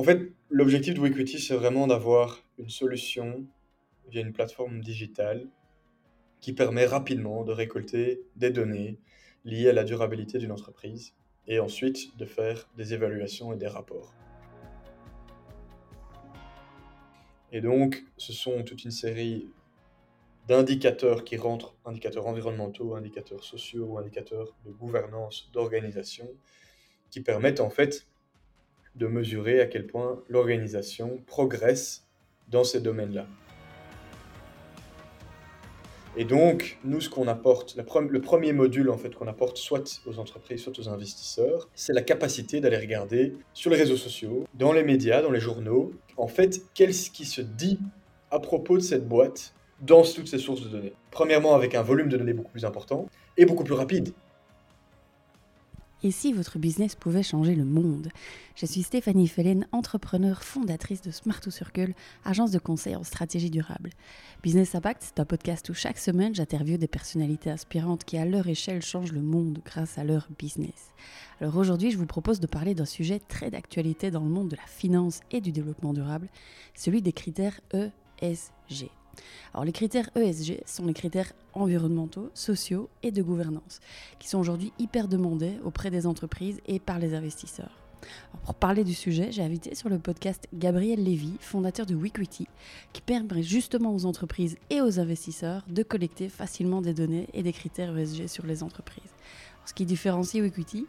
En fait, l'objectif de Wequity, c'est vraiment d'avoir une solution via une plateforme digitale qui permet rapidement de récolter des données liées à la durabilité d'une entreprise et ensuite de faire des évaluations et des rapports. Et donc, ce sont toute une série d'indicateurs qui rentrent, indicateurs environnementaux, indicateurs sociaux, indicateurs de gouvernance, d'organisation, qui permettent en fait de mesurer à quel point l'organisation progresse dans ces domaines-là. Et donc, nous, ce qu'on apporte, le premier module en fait qu'on apporte soit aux entreprises, soit aux investisseurs, c'est la capacité d'aller regarder sur les réseaux sociaux, dans les médias, dans les journaux, en fait, qu'est-ce qui se dit à propos de cette boîte dans toutes ces sources de données. Premièrement, avec un volume de données beaucoup plus important et beaucoup plus rapide. Et si votre business pouvait changer le monde? Je suis Stéphanie Fellen, entrepreneur fondatrice de Smart to Circle, agence de conseil en stratégie durable. Business Impact, c'est un podcast où chaque semaine j'interviewe des personnalités inspirantes qui à leur échelle changent le monde grâce à leur business. Alors aujourd'hui, je vous propose de parler d'un sujet très d'actualité dans le monde de la finance et du développement durable, celui des critères ESG. Alors les critères ESG sont les critères environnementaux, sociaux et de gouvernance, qui sont aujourd'hui hyper demandés auprès des entreprises et par les investisseurs. pour parler du sujet, j'ai invité sur le podcast Gabriel Lévy, fondateur de Wequity, qui permet justement aux entreprises et aux investisseurs de collecter facilement des données et des critères ESG sur les entreprises. ce qui différencie Wequity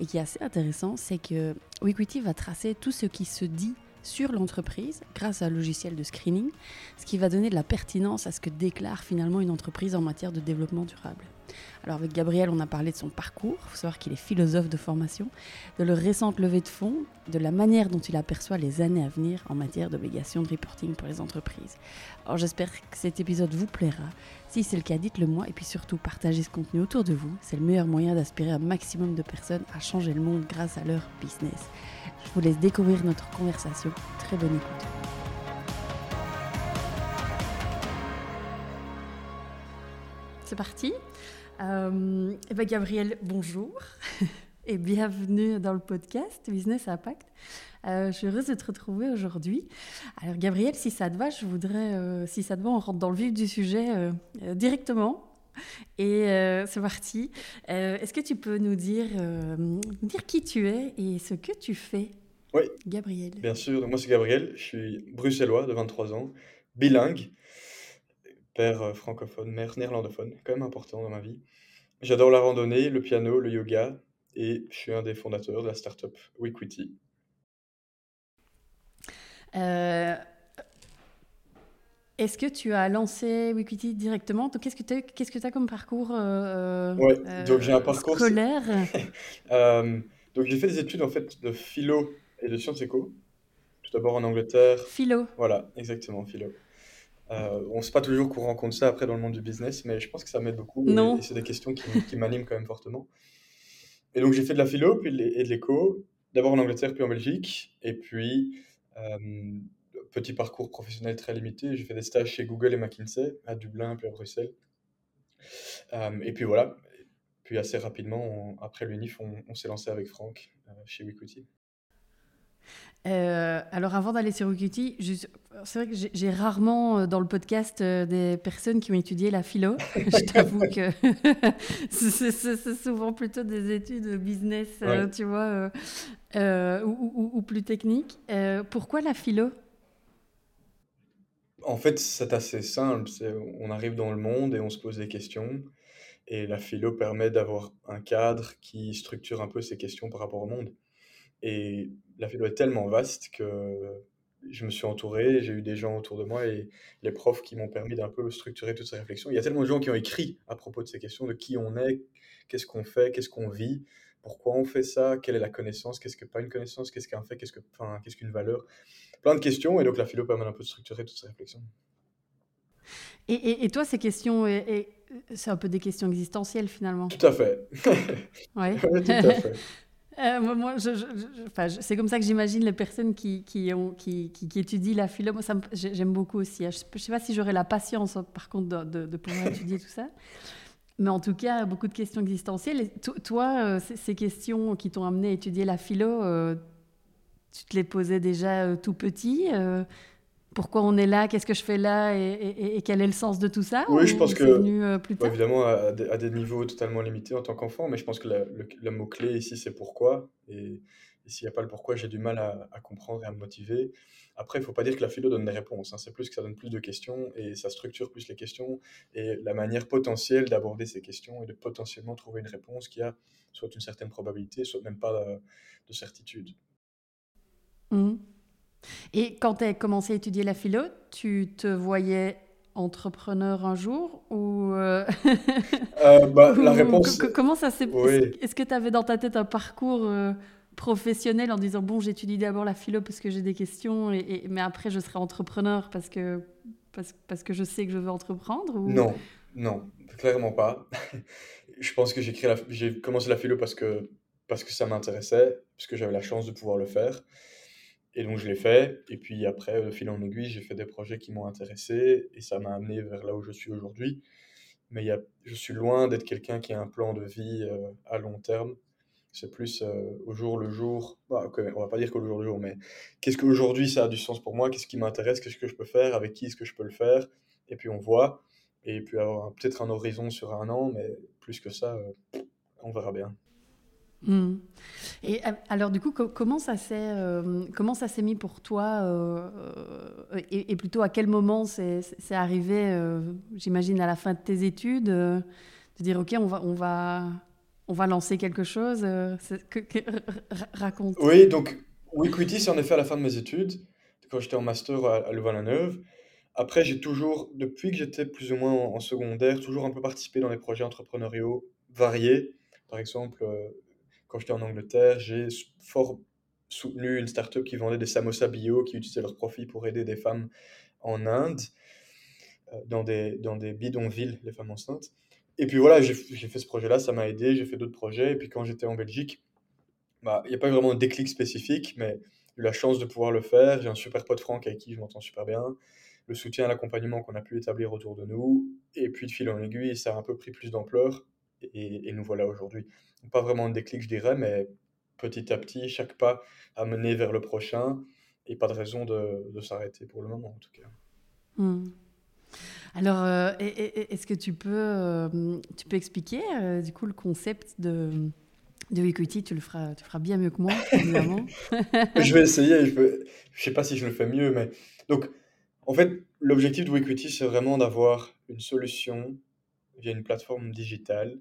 et qui est assez intéressant, c'est que Wequity va tracer tout ce qui se dit sur l'entreprise grâce à un logiciel de screening, ce qui va donner de la pertinence à ce que déclare finalement une entreprise en matière de développement durable. Alors avec Gabriel, on a parlé de son parcours, il faut savoir qu'il est philosophe de formation, de leur récente levée de fonds, de la manière dont il aperçoit les années à venir en matière d'obligations de reporting pour les entreprises. Alors j'espère que cet épisode vous plaira. Si c'est le cas, dites-le moi et puis surtout partagez ce contenu autour de vous. C'est le meilleur moyen d'aspirer un maximum de personnes à changer le monde grâce à leur business. Je vous laisse découvrir notre conversation. Très bonne écoute. C'est parti. Euh, Gabriel, bonjour et bienvenue dans le podcast Business Impact. Euh, je suis heureuse de te retrouver aujourd'hui. Alors Gabriel, si ça te va, je voudrais, euh, si ça te va, on rentre dans le vif du sujet directement. Et c'est parti. Est-ce que tu peux nous dire, dire qui tu es et ce que tu fais Oui, Gabriel? bien sûr. moi, c'est Gabriel. Je suis bruxellois de 23 ans, bilingue père euh, francophone, mère néerlandophone, quand même important dans ma vie. J'adore la randonnée, le piano, le yoga, et je suis un des fondateurs de la startup Wequity. Euh, est-ce que tu as lancé Wequity directement Qu'est-ce que tu as, qu'est-ce que as comme parcours euh, donc j'ai un parcours scolaire? Donc j'ai fait des études en fait de philo et de sciences éco. Tout d'abord en Angleterre. Philo. Voilà, exactement, philo. Euh, on ne sait pas toujours qu'on rencontre ça après dans le monde du business, mais je pense que ça m'aide beaucoup. Non. Et, c'est des questions qui, m'animent quand même fortement. Et donc j'ai fait de la philo puis et de l'éco, d'abord en Angleterre puis en Belgique, et puis euh, petit parcours professionnel très limité. J'ai fait des stages chez Google et McKinsey à Dublin puis à Bruxelles. Euh, et puis voilà. Puis assez rapidement, après l'UNIF, on, s'est lancé avec Franck chez Wikuti. Euh, alors avant d'aller sur Wikiti, c'est vrai que j'ai rarement euh, dans le podcast euh, des personnes qui ont étudié la philo. Je t'avoue que c'est souvent plutôt des études business, tu vois, ou, plus techniques. pourquoi la philo? En fait, c'est assez simple. On arrive dans le monde et on se pose des questions. Et la philo permet d'avoir un cadre qui structure un peu ces questions par rapport au monde. Et la philo est tellement vaste que je me suis entouré, j'ai eu des gens autour de moi et les profs qui m'ont permis d'un peu structurer toutes ces réflexions. Il y a tellement de gens qui ont écrit à propos de ces questions, de qui on est, qu'est-ce qu'on fait, qu'est-ce qu'on vit, pourquoi on fait ça, quelle est la connaissance, qu'est-ce que pas une connaissance, qu'est-ce qu'un fait, qu'est-ce que, enfin, qu'est-ce qu'une valeur. Plein de questions et donc la philo permet un peu de structurer toutes ces réflexions. Et, et, toi, ces questions, et, c'est un peu des questions existentielles finalement Tout à fait. Oui. tout à fait. Euh, moi, je, c'est comme ça que j'imagine les personnes qui, qui, ont, qui, qui, étudient la philo. Moi, j'aime beaucoup aussi. Hein. Je ne sais pas si j'aurai la patience, hein, par contre, de, de, pouvoir étudier tout ça. Mais en tout cas, beaucoup de questions existentielles. toi, euh, ces questions qui t'ont amené à étudier la philo, euh, tu te les posais déjà tout petit pourquoi on est là, qu'est-ce que je fais là et, quel est le sens de tout ça Oui, je pense que, venu, plus tard évidemment, à, des niveaux totalement limités en tant qu'enfant, mais je pense que le, mot-clé ici, c'est pourquoi. Et, s'il n'y a pas le pourquoi, j'ai du mal à, comprendre et à me motiver. Après, il ne faut pas dire que la philo donne des réponses, hein. c'est plus que ça donne plus de questions et ça structure plus les questions et la manière potentielle d'aborder ces questions et de potentiellement trouver une réponse qui a soit une certaine probabilité, soit même pas de, certitude. Mmh. Et quand tu as commencé à étudier la philo, tu te voyais entrepreneur un jour ou, euh, euh, bah, La réponse. comment ça s'est. Est-ce que tu avais dans ta tête un parcours euh, professionnel en disant bon, j'étudie d'abord la philo parce que j'ai des questions, et, mais après je serai entrepreneur parce que, parce, parce, que je sais que je veux entreprendre ou... Non, non, clairement pas. je pense que j'ai commencé la philo parce que, parce que ça m'intéressait, parce que j'avais la chance de pouvoir le faire. Et donc je l'ai fait. Et puis après, de fil en aiguille, j'ai fait des projets qui m'ont intéressé et ça m'a amené vers là où je suis aujourd'hui. Mais y a, je suis loin d'être quelqu'un qui a un plan de vie euh, à long terme. C'est plus euh, au jour le jour. Bah, on va pas dire qu'au jour le jour, mais qu'est-ce qu'aujourd'hui ça a du sens pour moi? Qu'est-ce qui m'intéresse? Qu'est-ce que je peux faire? Avec qui est-ce que je peux le faire? Et puis on voit. Et puis avoir peut-être un horizon sur un an, mais plus que ça, euh, on verra bien. Hmm. Et euh, alors du coup, comment ça s'est comment ça s'est mis pour toi et, plutôt à quel moment c'est arrivé J'imagine à la fin de tes études, de dire ok, on va on va on va lancer quelque chose. Que, raconte. Oui, donc Weequity, c'est en effet à la fin de mes études, quand j'étais en master à, Louvain-la-Neuve. Après, j'ai toujours, depuis que j'étais plus ou moins en, secondaire, toujours un peu participé dans les projets entrepreneuriaux variés. Par exemple, quand j'étais en Angleterre, j'ai fort soutenu une start-up qui vendait des samosas bio, qui utilisait leurs profits pour aider des femmes en Inde, euh, des, dans des bidonvilles, les femmes enceintes. Et puis voilà, j'ai fait ce projet-là, ça m'a aidé, j'ai fait d'autres projets. Et puis quand j'étais en Belgique, bah, il n'y a pas vraiment de déclic spécifique, mais j'ai eu la chance de pouvoir le faire. J'ai un super pote Franck avec qui je m'entends super bien. Le soutien, l'accompagnement qu'on a pu établir autour de nous. Et puis de fil en aiguille, ça a un peu pris plus d'ampleur. Et, et, nous voilà aujourd'hui pas vraiment un déclic, je dirais, mais petit à petit, chaque pas a mené vers le prochain et pas de raison de, de s'arrêter pour le moment, en tout cas. Hmm. Alors, euh, est-ce que tu peux, euh, tu peux expliquer euh, du coup le concept de, de equity? Tu le feras, tu feras bien mieux que moi, évidemment. je vais essayer. Je ne sais pas si je le fais mieux, mais donc, en fait, l'objectif de equity, c'est vraiment d'avoir une solution via une plateforme digitale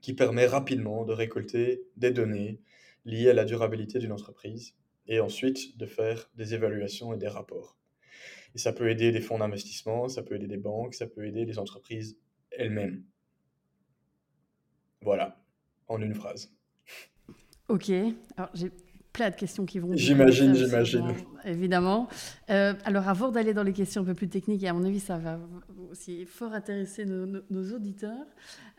qui permet rapidement de récolter des données liées à la durabilité d'une entreprise et ensuite de faire des évaluations et des rapports. Et ça peut aider des fonds d'investissement, ça peut aider des banques, ça peut aider les entreprises elles-mêmes. Voilà, en une phrase. Ok, alors j'ai plein de questions qui vont. J'imagine, j'imagine. Évidemment. Euh, alors, avant d'aller dans les questions un peu plus techniques, et à mon avis, ça va aussi fort intéresser nos, auditeurs,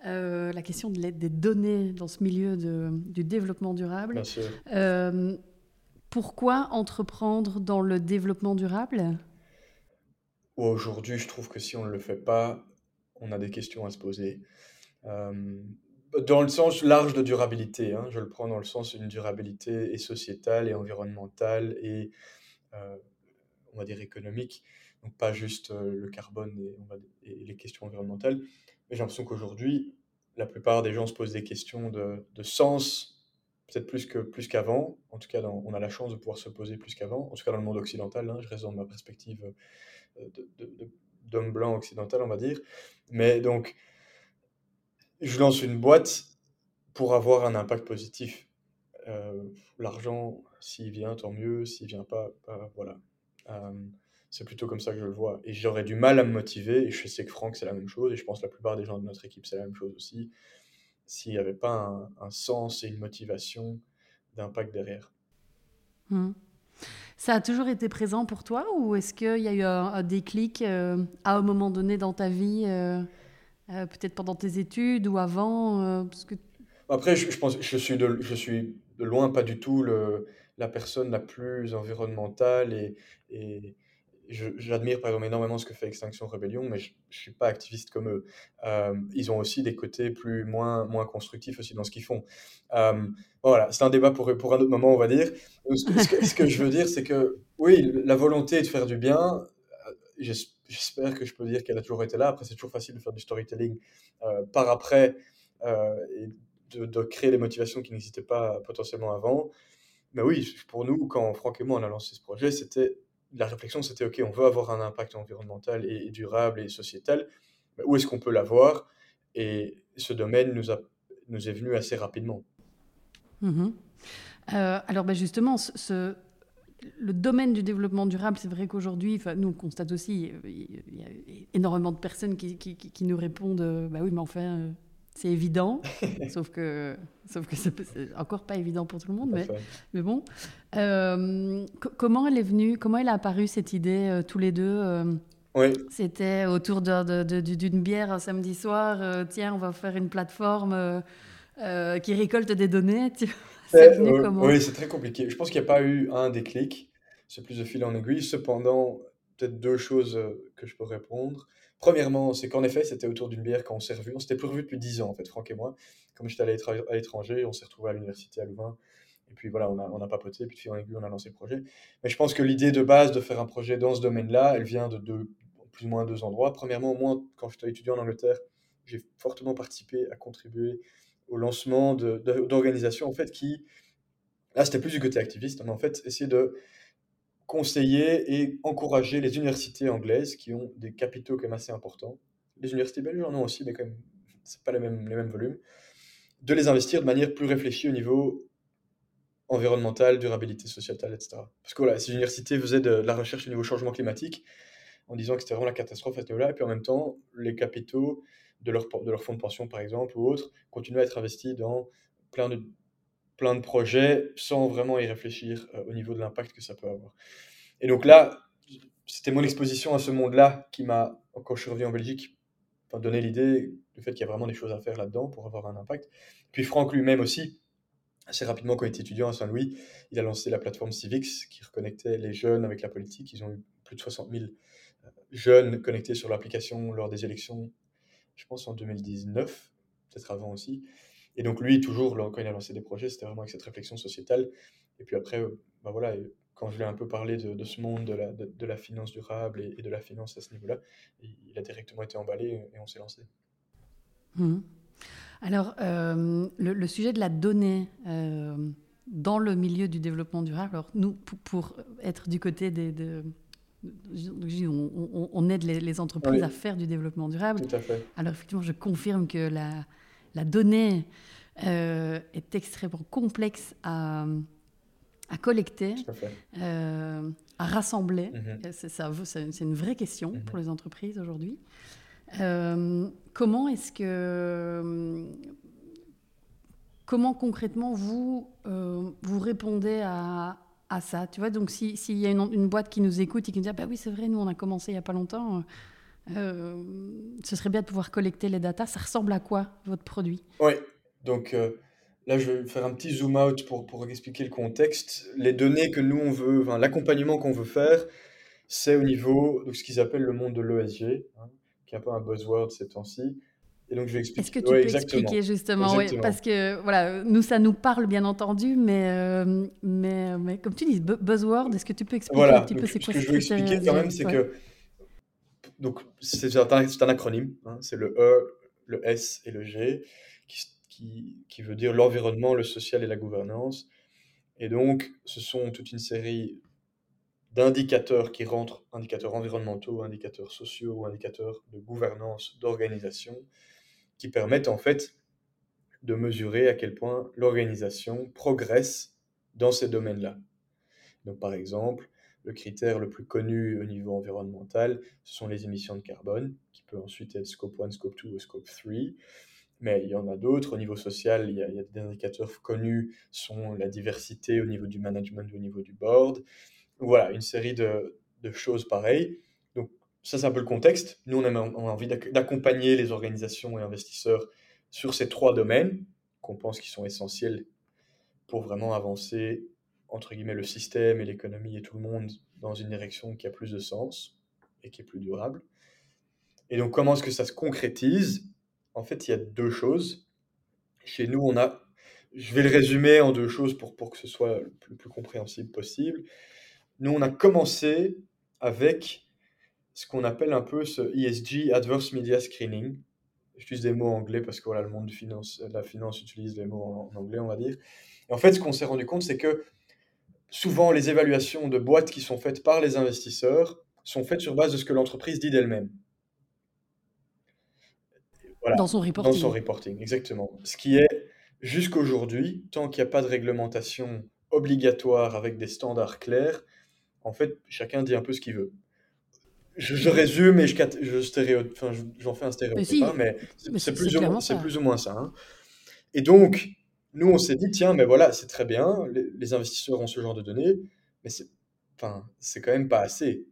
euh, la question de l'aide des données dans ce milieu de, du développement durable. Bien sûr. Euh, pourquoi entreprendre dans le développement durable? Aujourd'hui, je trouve que si on ne le fait pas, on a des questions à se poser dans le sens large de durabilité, hein, je le prends dans le sens d'une durabilité et sociétale et environnementale et, euh, on va dire, économique. Donc pas juste euh, le carbone et, les questions environnementales. Mais j'ai l'impression qu'aujourd'hui, la plupart des gens se posent des questions de, de peut-être plus que plus qu'avant. En tout cas, on a la chance de pouvoir se poser plus qu'avant. En tout cas, dans le monde occidental, hein, je reste dans ma perspective euh, d'homme blanc occidental, on va dire. Mais donc, je lance une boîte pour avoir un impact positif. Euh, l'argent, s'il vient, tant mieux. S'il vient pas, voilà. Euh, c'est plutôt comme ça que je le vois. Et j'aurais du mal à me motiver. Et je sais que Franck, c'est la même chose. Et je pense que la plupart des gens de notre équipe, c'est la même chose aussi. S'il n'y avait pas un, sens et une motivation d'impact derrière. Mmh. Ça a toujours été présent pour toi ou est-ce qu'il y a eu un, déclic euh, à un moment donné dans ta vie euh, peut-être pendant tes études ou avant euh. Après, je, pense je suis, de, je suis de loin pas du tout le, la personne la plus environnementale et j'admire par exemple énormément ce que fait Extinction Rebellion, mais je ne suis pas activiste comme eux. Euh, ils ont aussi des côtés plus moins, moins constructifs aussi dans ce qu'ils font. Euh, voilà, c'est un débat pour, pour un autre moment, on va dire. Ce que, je veux dire, c'est que oui, la volonté de faire du bien, euh, j'espère que je peux dire qu'elle a toujours été là. Après, c'est toujours facile de faire du storytelling par après et de, de, créer les motivations qui n'existaient pas potentiellement avant. Mais oui, pour nous, quand Franck et moi on a lancé ce projet, c'était la réflexion, c'était OK, on veut avoir un impact environnemental et, durable et sociétal. Mais où est-ce qu'on peut l'avoir? Et ce domaine nous, a, nous est venu assez rapidement. Mmh euh, alors ben justement, le domaine du développement durable, c'est vrai qu'aujourd'hui, nous on constate aussi, il y a énormément de personnes qui, qui, qui nous répondent, euh, bah oui, mais enfin, euh, c'est évident, sauf que, sauf que c'est encore pas évident pour tout le monde, mais, mais bon. Euh, comment elle est venue, comment elle a apparu cette idée euh, tous les deux euh, oui. C'était autour d'une bière un samedi soir. tiens, on va faire une plateforme qui récolte des données. C'est venu comment? Oui, c'est très compliqué. Je pense qu'il n'y a pas eu un déclic. C'est plus de fil en aiguille. Cependant, peut-être deux choses que je peux répondre. Premièrement, c'est qu'en effet, c'était autour d'une bière quand on s'est revu. On s'était plus revu depuis 10 ans, en fait, Franck et moi. Comme j'étais allé à l'étranger, on s'est retrouvés à l'université à Louvain. Et puis voilà, on a, on a papoté, puis de fil en aiguille, on a lancé le projet. Mais je pense que l'idée de base de faire un projet dans ce domaine-là, elle vient de deux, plus ou moins deux endroits. Premièrement, moi, quand j'étais étudiant en Angleterre, j'ai fortement participé à contribuer au lancement d'organisations, en fait, qui... Là, c'était plus du côté activiste, mais en fait, essayer de conseiller et encourager les universités anglaises qui ont des capitaux quand même assez importants. Les universités belges en ont aussi, mais quand même, c'est pas les mêmes, les mêmes volumes. De les investir de manière plus réfléchie au niveau environnemental, durabilité sociétale, etc. Parce que voilà, ces universités faisaient de, la recherche au niveau changement climatique en disant que c'était vraiment la catastrophe à ce niveau-là, et puis en même temps, les capitaux de leur, de leur fonds de pension, par exemple, ou autres, continuaient à être investis dans plein de plein de projets sans vraiment y réfléchir euh, au niveau de l'impact que ça peut avoir. Et donc là, c'était mon exposition à ce monde-là qui m'a, quand je suis revenu en Belgique, donné l'idée du fait qu'il y a vraiment des choses à faire là-dedans pour avoir un impact. Puis Franck lui-même aussi, assez rapidement quand il était étudiant à Saint-Louis, il a lancé la plateforme Civics qui reconnectait les jeunes avec la politique. Ils ont eu plus de 60 000 euh, jeunes connectés sur l'application lors des élections, je pense en 2019, peut-être avant aussi. Et donc lui, toujours, quand il a lancé des projets, c'était vraiment avec cette réflexion sociétale. Et puis après, euh, bah voilà, quand je lui ai un peu parlé de, ce monde de la, de, la finance durable et, de la finance à ce niveau-là, il a directement été emballé et on s'est lancé. Mmh. Alors, euh, le, sujet de la donnée euh, dans le milieu du développement durable, alors nous, pour, être du côté des... De, on, aide les, entreprises à faire du développement durable. Tout à fait. Alors effectivement, je confirme que la, la donnée euh, est extrêmement complexe à, à collecter, euh, à rassembler. Mhm. C'est une vraie question mhm. pour les entreprises aujourd'hui. Euh, comment est-ce que comment concrètement vous vous répondez à, à, ça? Tu vois, donc s'il y a une, boîte qui nous écoute et qui nous dit ah, bah oui c'est vrai, nous on a commencé il y a pas longtemps. Euh, ce serait bien de pouvoir collecter les datas. Ça ressemble à quoi, votre produit? Oui, donc euh, là, je vais faire un petit zoom out pour, pour expliquer le contexte. Les données que nous, on veut, enfin, l'accompagnement qu'on veut faire, c'est au niveau de ce qu'ils appellent le monde de l'ESG, hein, qui est un peu un buzzword ces temps-ci. Et donc, je vais expliquer. Est-ce que tu peux expliquer justement Parce que voilà, nous, ça nous parle bien entendu, mais, euh, mais, mais comme tu dis, buzzword, est-ce que tu peux expliquer un petit peu c'est quoi Ce que je veux expliquer quand même, c'est que donc c'est un, acronyme, hein, c'est le E, le S et le G, qui, qui, qui veut dire l'environnement, le social et la gouvernance. Et donc, ce sont toute une série d'indicateurs qui rentrent, indicateurs environnementaux, indicateurs sociaux, indicateurs de gouvernance, d'organisation, qui permettent en fait de mesurer à quel point l'organisation progresse dans ces domaines-là. Donc, par exemple, le critère le plus connu au niveau environnemental, ce sont les émissions de carbone, qui peut ensuite être scope 1, scope 2 ou scope 3. Mais il y en a d'autres. Au niveau social, il y, a, des indicateurs connus, sont la diversité au niveau du management, au niveau du board. Voilà, une série de, choses pareilles. Donc ça, c'est un peu le contexte. Nous, on a, on a envie d'accompagner les organisations et investisseurs sur ces trois domaines qu'on pense qui sont essentiels pour vraiment avancer entre guillemets, le système et l'économie et tout le monde dans une direction qui a plus de sens et qui est plus durable. Et donc, comment est-ce que ça se concrétise? En fait, il y a deux choses. Chez nous, on a, je vais le résumer en deux choses pour, pour que ce soit le plus, compréhensible possible. Nous, on a commencé avec ce qu'on appelle un peu ce ESG, Adverse Media Screening. J'utilise des mots anglais parce que voilà, le monde finance, de la finance utilise les mots en, anglais, on va dire. Et en fait, ce qu'on s'est rendu compte, c'est que souvent, les évaluations de boîtes qui sont faites par les investisseurs sont faites sur base de ce que l'entreprise dit d'elle-même. Dans son reporting. Dans son reporting, exactement. Ce qui est, jusqu'aujourd'hui, tant qu'il n'y a pas de réglementation obligatoire avec des standards clairs, en fait, chacun dit un peu ce qu'il veut. Je, résume et je, je enfin, j'en fais un stéréotype, mais, mais c'est plus, plus, ou moins ça. Hein. Et donc, nous, on s'est dit, tiens, mais voilà, c'est très bien, les, investisseurs ont ce genre de données, mais c'est, enfin, quand même pas assez.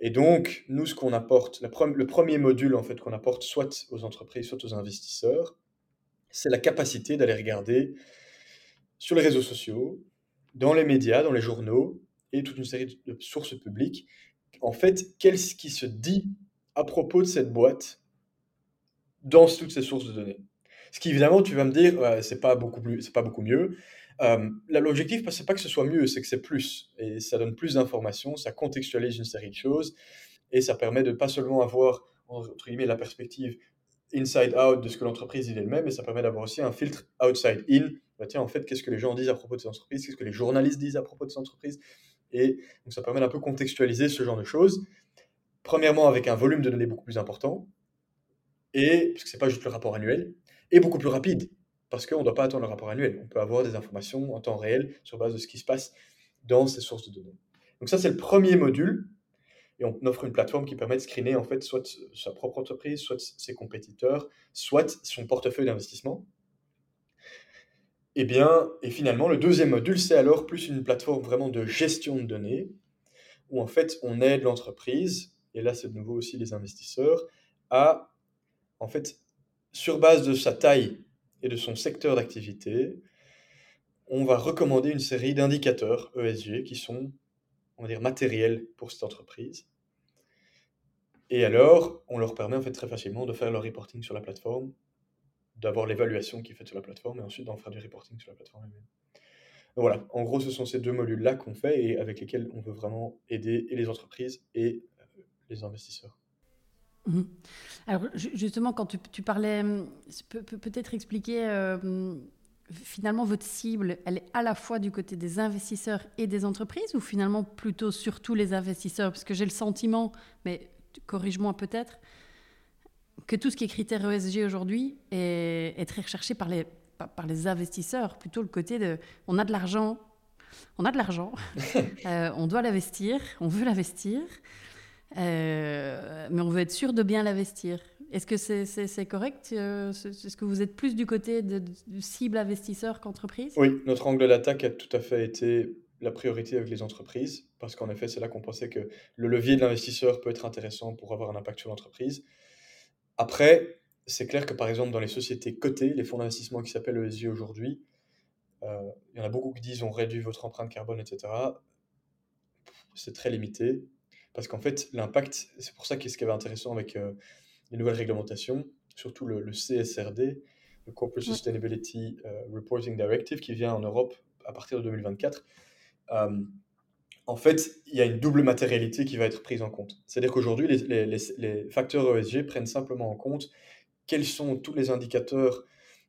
Et donc, nous, ce qu'on apporte, le premier module en fait qu'on apporte soit aux entreprises, soit aux investisseurs, c'est la capacité d'aller regarder sur les réseaux sociaux, dans les médias, dans les journaux et toute une série de sources publiques, en fait, qu'est-ce qui se dit à propos de cette boîte dans toutes ces sources de données. Ce qui, évidemment, tu vas me dire, c'est pas beaucoup plus, c'est pas beaucoup mieux. Euh, L'objectif, c'est pas que ce soit mieux, c'est que c'est plus. Et ça donne plus d'informations, ça contextualise une série de choses, et ça permet de pas seulement avoir, entre guillemets, la perspective inside out de ce que l'entreprise dit elle-même, mais ça permet d'avoir aussi un filtre outside in. Bah, tiens, en fait, qu'est-ce que les gens disent à propos de ces entreprises? Qu'est-ce que les journalistes disent à propos de ces entreprises? Et donc, ça permet d'un peu contextualiser ce genre de choses. Premièrement, avec un volume de données beaucoup plus important, et parce que c'est pas juste le rapport annuel, et beaucoup plus rapide, parce qu'on ne doit pas attendre le rapport annuel. On peut avoir des informations en temps réel sur base de ce qui se passe dans ces sources de données. Donc ça, c'est le premier module. Et on offre une plateforme qui permet de screener en fait soit sa propre entreprise, soit ses compétiteurs, soit son portefeuille d'investissement. Et eh bien, et finalement, le deuxième module, c'est alors plus une plateforme vraiment de gestion de données, où en fait, on aide l'entreprise, et là, c'est de nouveau aussi les investisseurs, à en fait sur base de sa taille et de son secteur d'activité, on va recommander une série d'indicateurs ESG qui sont, on va matériels pour cette entreprise. Et alors, on leur permet en fait très facilement de faire leur reporting sur la plateforme, d'avoir l'évaluation qui est faite sur la plateforme et ensuite d'en faire du reporting sur la plateforme elle-même. Voilà, en gros, ce sont ces deux modules-là qu'on fait et avec lesquels on veut vraiment aider les entreprises et euh, les investisseurs. Mhm. Alors justement, quand tu, parlais, hum, peut-être expliquer euh, finalement votre cible, elle est à la fois du côté des investisseurs et des entreprises ou finalement plutôt surtout les investisseurs? Parce que j'ai le sentiment, mais corrige-moi peut-être, que tout ce qui est critère ESG aujourd'hui est, très recherché par les, par les investisseurs, plutôt le côté de on a de l'argent, on a de l'argent, euh, on doit l'investir, on veut l'investir. Euh, mais on veut être sûr de bien l'investir. Est-ce que c'est correct euh, Est-ce que vous êtes plus du côté de, cible investisseur qu'entreprise? Oui, notre angle d'attaque a tout à fait été la priorité avec les entreprises, parce qu'en effet, c'est là qu'on pensait que le levier de l'investisseur peut être intéressant pour avoir un impact sur l'entreprise. Après, c'est clair que par exemple, dans les sociétés cotées, les fonds d'investissement qui s'appellent ESG aujourd'hui, euh, il y en a beaucoup qui disent on réduit votre empreinte carbone, etc. C'est très limité. Parce qu'en fait, l'impact, c'est pour ça qu'est-ce qui est intéressant avec euh, les nouvelles réglementations, surtout le, CSRD, le Corporate Sustainability euh, Reporting Directive, qui vient en Europe à partir de 2024. Euh, en fait, il y a une double matérialité qui va être prise en compte. C'est-à-dire qu'aujourd'hui, les, les, facteurs ESG prennent simplement en compte quels sont tous les indicateurs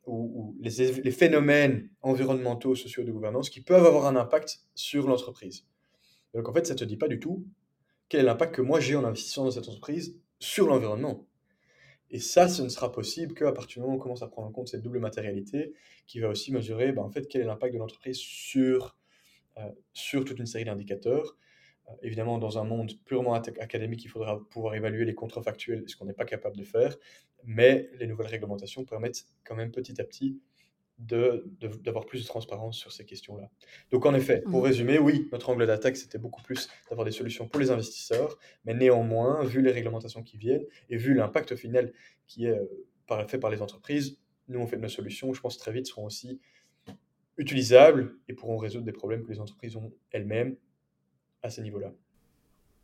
ou, les, les, phénomènes environnementaux, sociaux de gouvernance qui peuvent avoir un impact sur l'entreprise. Donc en fait, ça ne te dit pas du tout quel est l'impact que moi j'ai en investissant dans cette entreprise sur l'environnement. Et ça, ce ne sera possible qu'à partir du moment où on commence à prendre en compte cette double matérialité qui va aussi mesurer ben, en fait, quel est l'impact de l'entreprise sur, euh, sur toute une série d'indicateurs. Euh, évidemment, dans un monde purement académique, il faudra pouvoir évaluer les contrefactuels, ce qu'on n'est pas capable de faire, mais les nouvelles réglementations permettent quand même petit à petit d'avoir plus de transparence sur ces questions-là. Donc en effet, pour mmh. résumer, oui, notre angle d'attaque, c'était beaucoup plus d'avoir des solutions pour les investisseurs, mais néanmoins, vu les réglementations qui viennent et vu l'impact final qui est euh, fait par les entreprises, nous, on fait de nos solutions, je pense très vite, seront aussi utilisables et pourront résoudre des problèmes que les entreprises ont elles-mêmes à ce niveau-là.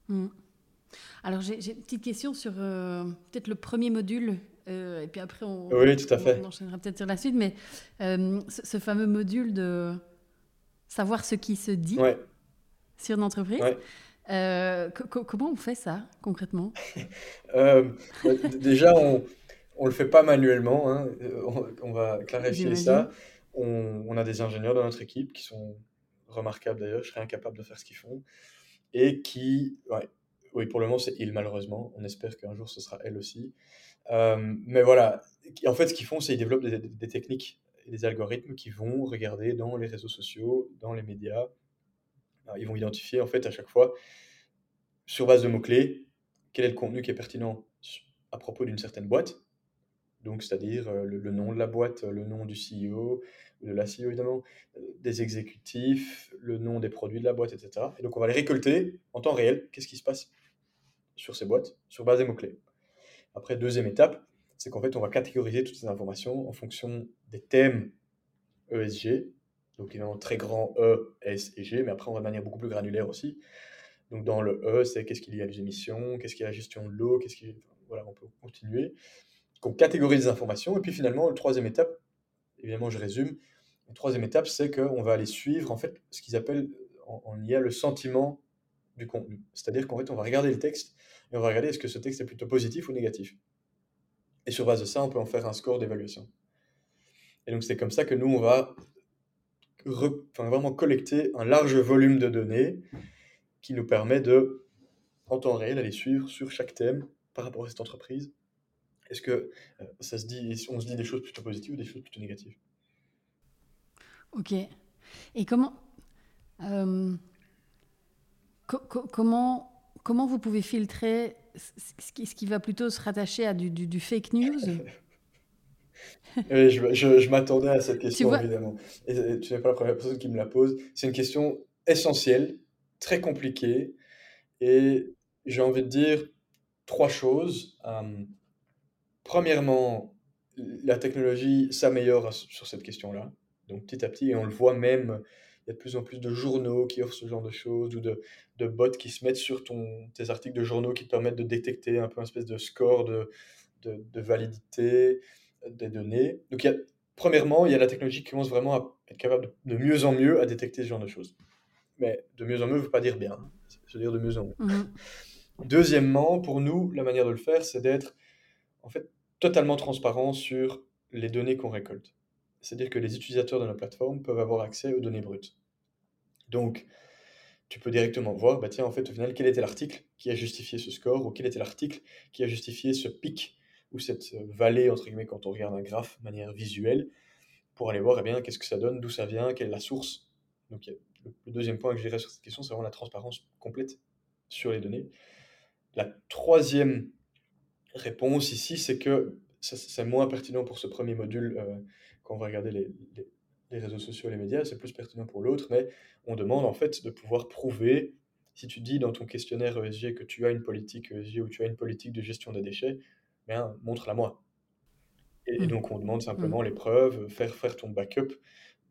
Hmm. Alors j'ai une petite question sur euh, peut-être le premier module, euh, et puis après on, oui, tout à fait. on enchaînera peut-être sur la suite, mais euh, ce, fameux module de savoir ce qui se dit sur une entreprise. comment on fait ça concrètement? Bah, Déjà, on ne le fait pas manuellement, hein. on, va clarifier ça. On, on, a des ingénieurs dans notre équipe qui sont remarquables d'ailleurs, je serais incapable de faire ce qu'ils font, et qui, oui, pour le moment, c'est il, malheureusement. On espère qu'un jour, ce sera elle aussi. Euh, mais voilà, en fait, ce qu'ils font, c'est qu'ils développent des, techniques et des algorithmes qui vont regarder dans les réseaux sociaux, dans les médias. ils vont identifier, en fait, à chaque fois, sur base de mots-clés, quel est le contenu qui est pertinent à propos d'une certaine boîte. Donc, c'est-à-dire euh, le, nom de la boîte, le nom du CEO, de la CEO évidemment, euh, des exécutifs, le nom des produits de la boîte, etc. Et donc, on va les récolter en temps réel. Qu'est-ce qui se passe sur ces boîtes sur base des mots-clés? Après, deuxième étape, c'est qu'en fait, on va catégoriser toutes ces informations en fonction des thèmes ESG. Donc, évidemment, très grand E, S et G, mais après, on va de manière beaucoup plus granulaire aussi. Donc, dans le E, c'est qu'est-ce qu'il y a les émissions, qu'est-ce qu'il y a la gestion de l'eau, qu'est-ce qui. Voilà, on peut continuer. Donc, on catégorise les informations. Et puis, finalement, la troisième étape, évidemment, je résume. La troisième étape, c'est qu'on va aller suivre, en fait, ce qu'ils appellent en, en IA le sentiment C'est-à-dire qu'en fait, on va regarder le texte et on va regarder est-ce que ce texte est plutôt positif ou négatif. Et sur base de ça, on peut en faire un score d'évaluation. Et donc, c'est comme ça que nous, on va vraiment collecter un large volume de données qui nous permet de, en temps réel, aller suivre sur chaque thème par rapport à cette entreprise. Est-ce que euh, ça se dit, on se dit des choses plutôt positives ou des choses plutôt négatives? Ok. Et comment, euh, comment comment vous pouvez filtrer ce qui, ce qui, va plutôt se rattacher à du, du, fake news? Oui, je, je, m'attendais à cette question, évidemment. Et, tu n'es pas la première personne qui me la pose. C'est une question essentielle, très compliquée. Et j'ai envie de dire trois choses. Euh, premièrement, la technologie s'améliore sur cette question-là. Donc petit à petit, et on le voit même il y a de plus en plus de journaux qui offrent ce genre de choses ou de, de bots qui se mettent sur ton, tes articles de journaux qui te permettent de détecter un peu un espèce de score de, de, de validité des données. Donc, il y a, premièrement, il y a la technologie qui commence vraiment à être capable de, mieux en mieux à détecter ce genre de choses. Mais de mieux en mieux ne veut pas dire bien. Ça veut dire de mieux en mieux. Mhm. Deuxièmement, pour nous, la manière de le faire, c'est d'être en fait totalement transparent sur les données qu'on récolte. C'est-à-dire que les utilisateurs de nos plateformes peuvent avoir accès aux données brutes. Donc, tu peux directement voir, bah tiens, en fait, au final, quel était l'article qui a justifié ce score, ou quel était l'article qui a justifié ce pic, ou cette vallée, entre guillemets, quand on regarde un graphe de manière visuelle, pour aller voir, eh bien, qu'est-ce que ça donne, d'où ça vient, quelle est la source. Donc, le deuxième point que je dirais sur cette question, c'est vraiment la transparence complète sur les données. La troisième réponse ici, c'est que c'est moins pertinent pour ce premier module euh, quand on va regarder les, les, réseaux sociaux et les médias, c'est plus pertinent pour l'autre, mais on demande en fait de pouvoir prouver, si tu dis dans ton questionnaire ESG que tu as une politique ESG ou tu as une politique de gestion des déchets, bien, montre-la moi. Et, mmh. donc on demande simplement mmh. les preuves, faire, faire ton backup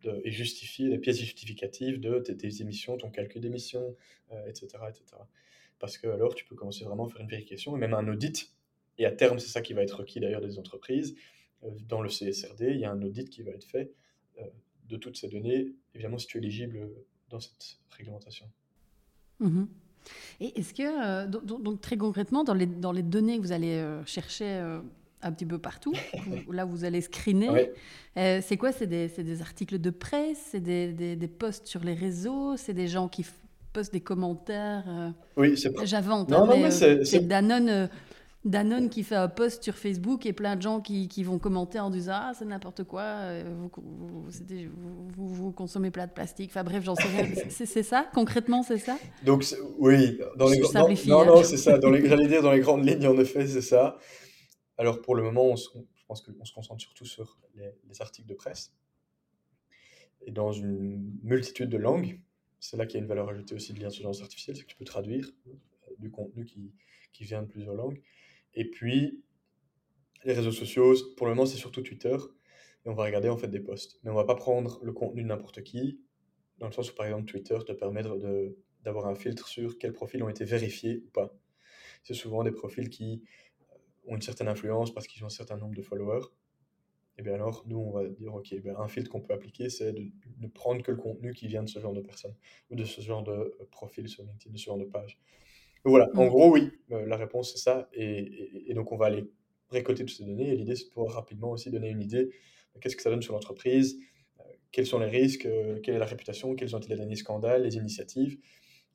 de, et justifier les pièces justificatives de tes, émissions, ton calcul d'émissions, etc., euh, etc. Parce que alors tu peux commencer vraiment à faire une vérification et même un audit. Et à terme, c'est ça qui va être requis d'ailleurs des entreprises dans le CSRD, il y a un audit qui va être fait euh, de toutes ces données, évidemment si tu es éligible dans cette réglementation. Mhm. Et est-ce que, euh, donc, très concrètement, dans les, dans les données que vous allez chercher un petit peu partout, là vous allez screener, c'est quoi? C'est des, des, articles de presse, c'est des, des, des, posts sur les réseaux, c'est des gens qui postent des commentaires Oui, c'est J'invente, hein, mais, c'est Danone Danone qui fait un post sur Facebook et plein de gens qui, qui vont commenter en disant Ah, c'est n'importe quoi, euh, vous, vous, vous, consommez plein de plastique. Enfin bref, j'en sais rien. c'est ça? Concrètement, c'est ça? Donc, oui, dans les non, non, non c'est ça. J'allais dire dans les grandes lignes, en effet, c'est ça. Alors pour le moment, on je pense qu'on se concentre surtout sur les, les, articles de presse et dans une multitude de langues. C'est là qu'il y a une valeur ajoutée aussi de l'intelligence artificielle, c'est que tu peux traduire euh, du contenu qui, qui vient de plusieurs langues. Et puis, les réseaux sociaux, pour le moment, c'est surtout Twitter. Et on va regarder en fait des posts. Mais on va pas prendre le contenu de n'importe qui, dans le sens où, par exemple, Twitter te permet d'avoir un filtre sur quels profils ont été vérifiés ou pas. C'est souvent des profils qui ont une certaine influence parce qu'ils ont un certain nombre de followers. Et bien alors, nous, on va dire, OK, ben, un filtre qu'on peut appliquer, c'est de ne prendre que le contenu qui vient de ce genre de personnes, ou de ce genre de euh, profil sur LinkedIn, de ce genre de page. Voilà, en gros, oui, euh, la réponse, c'est ça. Et, et, donc, on va aller récolter toutes ces données. Et l'idée, c'est de pouvoir rapidement aussi donner une idée de qu'est-ce que ça donne sur l'entreprise, euh, quels sont les risques, quelle est la réputation, quels ont été les derniers scandales, les initiatives.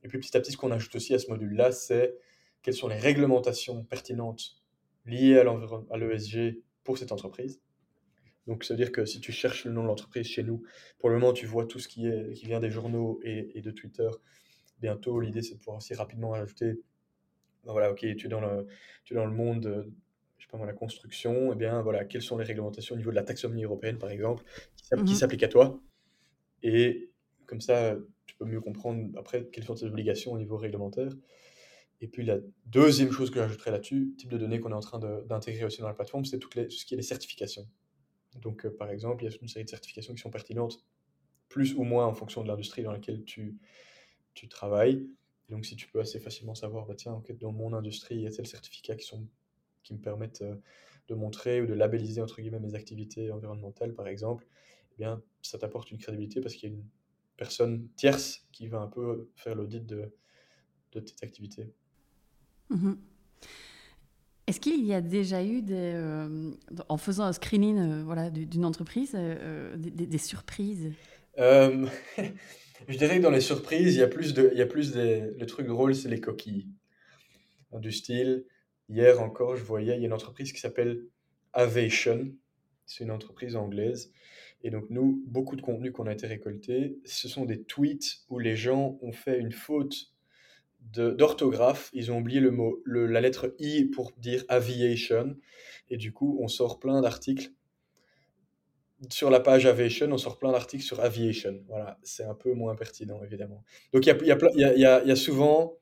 Et puis, petit à petit, ce qu'on ajoute aussi à ce module-là, c'est quelles sont les réglementations pertinentes liées à l'ESG pour cette entreprise donc, ça veut dire que si tu cherches le nom de l'entreprise chez nous, pour le moment, tu vois tout ce qui, est, qui vient des journaux et, de Twitter. Bientôt, l'idée, c'est de pouvoir aussi rapidement ajouter ben voilà, ok, tu es dans le, tu es dans le monde, euh, je sais pas moi, la construction, et eh bien voilà, quelles sont les réglementations au niveau de la taxonomie européenne, par exemple, qui mmh s'appliquent à toi. Et comme ça, tu peux mieux comprendre après quelles sont tes obligations au niveau réglementaire. Et puis la deuxième chose que j'ajouterais là-dessus, type de données qu'on est en train d'intégrer aussi dans la plateforme, c'est tout ce qui est les certifications. Donc, euh, par exemple, il y a une série de certifications qui sont pertinentes, plus ou moins en fonction de l'industrie dans laquelle tu, tu travailles. donc, si tu peux assez facilement savoir, bah, tiens, dans mon industrie, il y a tel certificat qui, sont, qui me permettent euh, de montrer ou de labelliser, entre guillemets, mes activités environnementales, par exemple, eh bien, ça t'apporte une crédibilité parce qu'il y a une personne tierce qui va un peu faire l'audit de, de tes activités. Mmh est-ce qu'il y a déjà eu, des, euh, en faisant un screening euh, voilà, d'une entreprise, euh, des, surprises? Je dirais que dans les surprises, il y a plus de, il y a plus des, le truc drôle, c'est les coquilles. Du style, hier encore, je voyais, il y a une entreprise qui s'appelle Avation. C'est une entreprise anglaise. Et donc, nous, beaucoup de contenu qu'on a été récolté, ce sont des tweets où les gens ont fait une faute d'orthographe, ils ont oublié le mot, le, la lettre I pour dire aviation. Et du coup, on sort plein d'articles. Sur la page aviation, on sort plein d'articles sur aviation. Voilà, c'est un peu moins pertinent, évidemment. Donc, il y a, y, a, y, y a, souvent,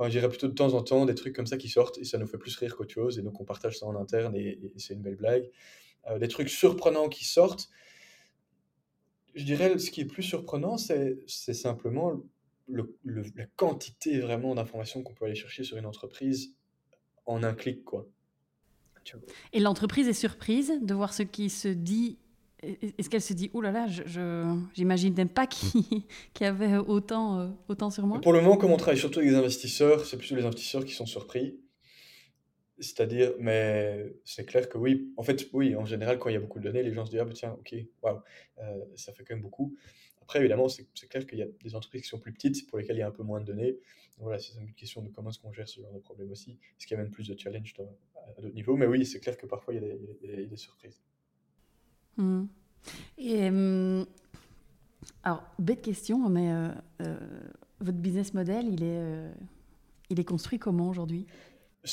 je dirais plutôt de temps en temps, des trucs comme ça qui sortent et ça nous fait plus rire qu'autre chose. Et donc, on partage ça en interne et, c'est une belle blague. Euh, des trucs surprenants qui sortent. Je dirais, ce qui est plus surprenant, c'est simplement le, la quantité vraiment d'informations qu'on peut aller chercher sur une entreprise en un clic, quoi. Et l'entreprise est surprise de voir ce qui se dit. Est-ce qu'elle se dit, oh là là, je, j'imagine même pas qui, qui avait autant, euh, autant sur moi? Pour le moment, comme on travaille surtout avec des investisseurs, c'est plutôt les investisseurs qui sont surpris. C'est-à-dire, mais c'est clair que oui, en fait, oui, en général, quand il y a beaucoup de données, les gens se disent, ah bah tiens, ok, waouh, euh, ça fait quand même beaucoup. Après, évidemment, c'est clair qu'il y a des entreprises qui sont plus petites pour lesquelles il y a un peu moins de données. Voilà, c'est une question de comment est-ce qu'on gère ce genre de problème aussi. Est-ce qu'il y a même plus de challenge à d'autres niveaux? Mais oui, c'est clair que parfois, il y a des, surprises. Mmh. Et, hum, alors, bête question, mais euh, euh, votre business model, il est, euh, il est construit comment aujourd'hui?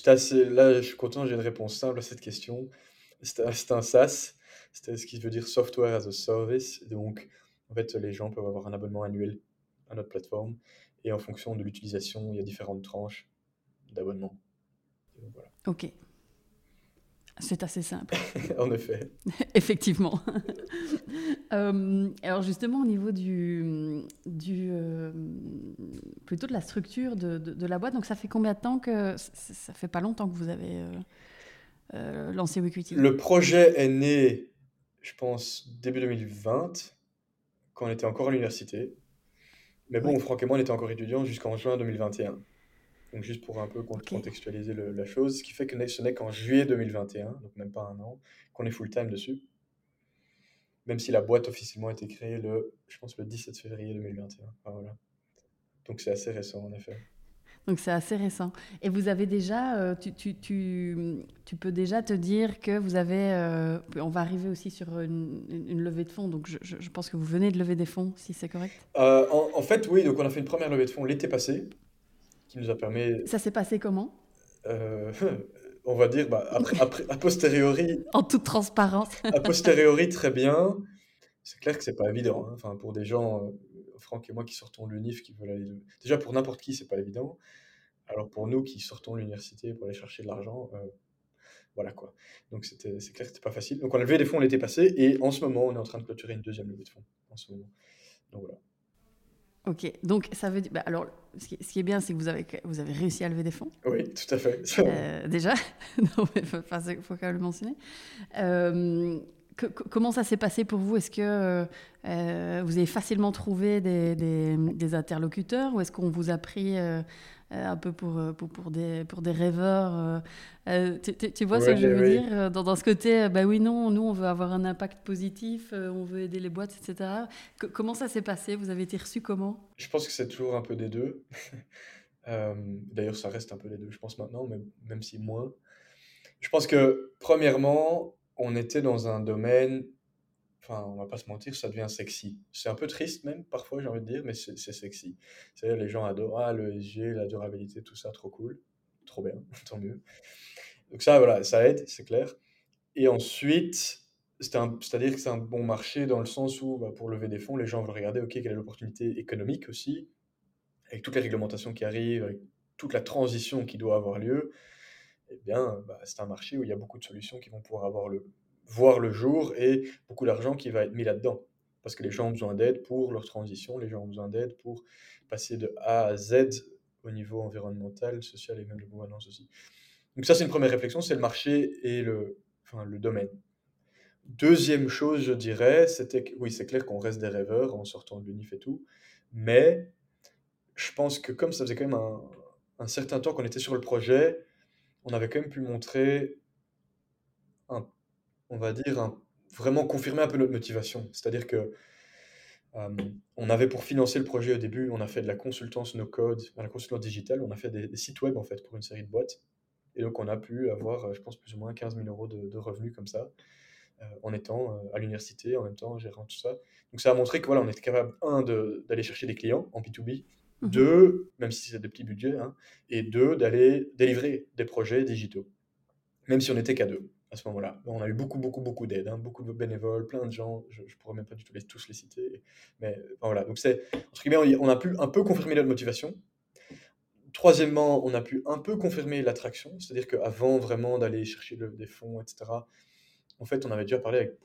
Assez, Là, je suis content, j'ai une réponse simple à cette question. C'est un SaaS, c'est ce qui veut dire Software as a Service. Donc, en fait, les gens peuvent avoir un abonnement annuel à notre plateforme et en fonction de l'utilisation, il y a différentes tranches d'abonnement. Voilà. Ok. C'est assez simple. en effet. Effectivement. Euh, alors justement, au niveau du, du euh, plutôt de la structure de, de, la boîte, donc ça fait combien de temps que ça fait pas longtemps que vous avez euh, lancé Weequity Le projet est né, je pense, début 2020 quand on était encore à l'université. Mais bon, et moi, on était encore étudiants jusqu'en juin 2021. Donc juste pour un peu contextualiser la chose, ce qui fait que ce n'est qu'en juillet 2021, donc même pas un an, qu'on est full-time dessus. Même si la boîte officiellement a été créée le, je pense, le 17 février 2021. voilà. Donc c'est assez récent en effet. Donc c'est assez récent. Et vous avez déjà, euh, tu, tu, tu, tu, peux déjà te dire que vous avez, euh, on va arriver aussi sur une, une levée de fonds, donc je, je, pense que vous venez de lever des fonds, si c'est correct euh, en, fait, oui, donc on a fait une première levée de fonds l'été passé, qui nous a permis... Ça s'est passé comment? On va dire, bah, après, après, a posteriori... en toute transparence. a posteriori, très bien. C'est clair que c'est pas évident, hein. enfin, pour des gens Franck et moi qui sortons de l'UNIF, qui veulent aller. Déjà, pour n'importe qui, c'est pas évident. Alors, pour nous qui sortons de l'université pour aller chercher de l'argent, euh, voilà quoi. Donc, c'est clair que c'était pas facile. Donc, on a levé des fonds l'été passé et en ce moment, on est en train de clôturer une deuxième levée de fonds. En ce moment. Donc, voilà. Ok, donc ça veut dire. Bah, alors, ce qui, ce qui est bien, c'est que vous avez, vous avez réussi à lever des fonds. Oui, tout à fait. Euh, déjà, mais faut, faut quand même le mentionner. Euh, que- comment ça s'est passé pour vous? Est-ce que euh, vous avez facilement trouvé des, des- des interlocuteurs ou est-ce qu'on vous a pris euh, un peu pour, pour, pour des, pour des rêveurs euh, tu, tu- tu vois ce que je veux oui. dire dans, dans ce côté, bah oui, non, nous, on veut avoir un impact positif, on veut aider les boîtes, etc. Que- comment ça s'est passé? Vous avez été reçu comment? Je pense que c'est toujours un peu des deux. D'ailleurs, ça reste un peu des deux, je pense maintenant, même, même si moins. Je pense que, premièrement, on était dans un domaine, enfin, on va pas se mentir, ça devient sexy. C'est un peu triste même, parfois, j'ai envie de dire, mais c'est sexy. C'est-à-dire, les gens adorent, ah, le la durabilité, tout ça, trop cool. Trop bien, tant mieux. Donc ça, voilà, ça aide, c'est clair. Et ensuite, c'est-à-dire que c'est un bon marché dans le sens où, bah, pour lever des fonds, les gens veulent regarder, OK, quelle est l'opportunité économique aussi, avec toutes les réglementations qui arrivent, avec toute la transition qui doit avoir lieu. Eh bien, bah, c'est un marché où il y a beaucoup de solutions qui vont pouvoir voir le jour et beaucoup d'argent qui va être mis là-dedans. Parce que les gens ont besoin d'aide pour leur transition, les gens ont besoin d'aide pour passer de A à Z au niveau environnemental, social et même de gouvernance aussi. Donc ça, c'est une première réflexion, c'est le marché et le, enfin, le domaine. Deuxième chose, je dirais, c'était que oui, c'est clair qu'on reste des rêveurs en sortant de l'UNIF et tout, mais je pense que comme ça faisait quand même un certain temps qu'on était sur le projet, on avait quand même pu montrer, un, on va dire, un- vraiment confirmer un peu notre motivation. C'est-à-dire que euh, on avait pour financer le projet au début, on a fait de la consultance no code, de la consultance digitale, on a fait des, sites web en fait pour une série de boîtes. Et donc on a pu avoir, euh, je pense, plus ou moins 15 000 euros de, revenus comme ça, euh, en étant à l'université, en même temps gérant tout ça. Donc ça a montré que voilà, on était capable, un, d'aller chercher des clients en B2B, Mhm. deux, même si c'est des petits budgets, hein, et deux, d'aller délivrer des projets digitaux, même si on n'était qu'à deux à ce moment-là. On a eu beaucoup, beaucoup, beaucoup d'aide, hein, beaucoup de bénévoles, plein de gens, je ne pourrais même pas du tout les, tous les citer, mais voilà, donc c'est, entre guillemets, on, on a pu un peu confirmer notre motivation. Troisièmement, on a pu un peu confirmer l'attraction, c'est-à-dire qu'avant vraiment d'aller chercher des fonds, etc., en fait, on avait déjà parlé avec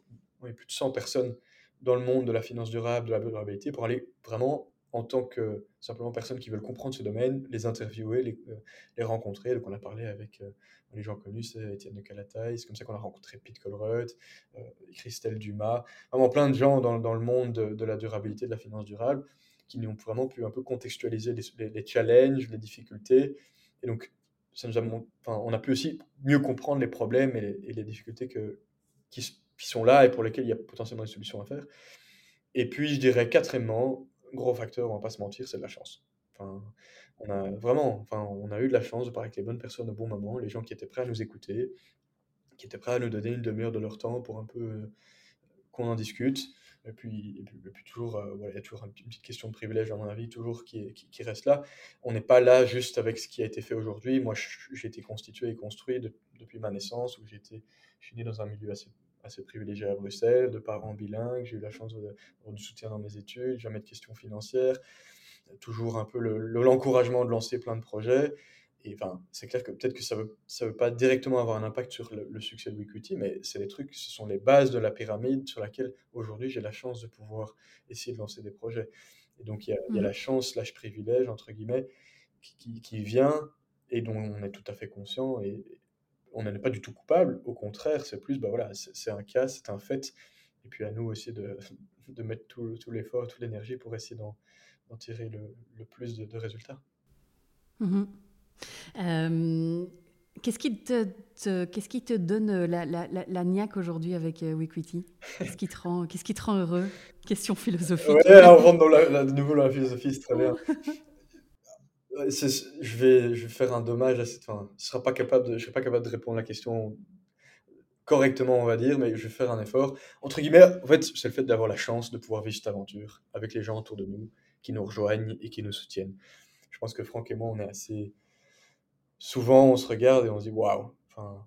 plus de 100 personnes dans le monde de la finance durable, de la durabilité, pour aller vraiment, en tant que simplement personnes qui veulent comprendre ce domaine, les interviewer, les, euh, rencontrer. Donc, on a parlé avec euh, les gens connus, c'est Étienne de Calataï, c'est comme ça qu'on a rencontré Pete Colruyt, euh, Christelle Dumas, vraiment plein de gens dans, dans le monde de, la durabilité, de la finance durable, qui nous ont vraiment pu un peu contextualiser les, challenges, les difficultés. Et donc, ça nous a, enfin, on a pu aussi mieux comprendre les problèmes et les, difficultés qui, qui sont là et pour lesquels il y a potentiellement des solutions à faire. Et puis, je dirais quatrièmement, gros facteur, on va pas se mentir, c'est de la chance. Enfin, on a vraiment, enfin, on a eu de la chance de parler avec les bonnes personnes au bon moment, les gens qui étaient prêts à nous écouter, qui étaient prêts à nous donner une demi-heure de leur temps pour un peu euh, qu'on en discute. Et puis, et puis, toujours, euh, il y a toujours une petite question de privilège, à mon avis, toujours qui, qui, reste là. On n'est pas là juste avec ce qui a été fait aujourd'hui. Moi, j'ai été constitué et construit de- depuis ma naissance, où j'étais, je suis né dans un milieu assez, assez privilégié à Bruxelles, de parents bilingues. J'ai eu la chance d'avoir du soutien dans mes études, jamais de questions financières, toujours un peu le- le- l'encouragement de lancer plein de projets. Et enfin, c'est clair que peut-être que ça ne veut, ça veut pas directement avoir un impact sur le, le succès de Weequity, mais c'est des trucs, ce sont les bases de la pyramide sur laquelle aujourd'hui j'ai la chance de pouvoir essayer de lancer des projets. Et donc il y a, il y a Mhm. la chance, slash privilège, entre guillemets, qui, qui- qui vient et dont on est tout à fait conscient et on n'en est pas du tout coupable. Au contraire, c'est plus, bah voilà, c'est un cas, c'est un fait. Et puis à nous aussi de, de mettre tout, tout l'effort, toute l'énergie pour essayer d'en tirer le, le plus de, de résultats. Mhm. Euh, Qu'est-ce qui te, te- qu'est-ce qui te donne la, la, la, la niaque aujourd'hui avec euh, Weequity? Qu'est-ce qui te rend, qu'est-ce qui te rend heureux? Question philosophique. Ouais, on rentre dans la, la- de nouveau dans la philosophie, c'est très bien. Je vais, je vais faire un dommage à cette fin. Je serai serai pas capable de répondre à la question correctement, on va dire, mais je vais faire un effort. Entre guillemets, en fait, c'est le fait d'avoir la chance de pouvoir vivre cette aventure avec les gens autour de nous qui nous rejoignent et qui nous soutiennent. Je pense que Franck et moi, on est assez. Souvent, on se regarde et on se dit waouh, enfin,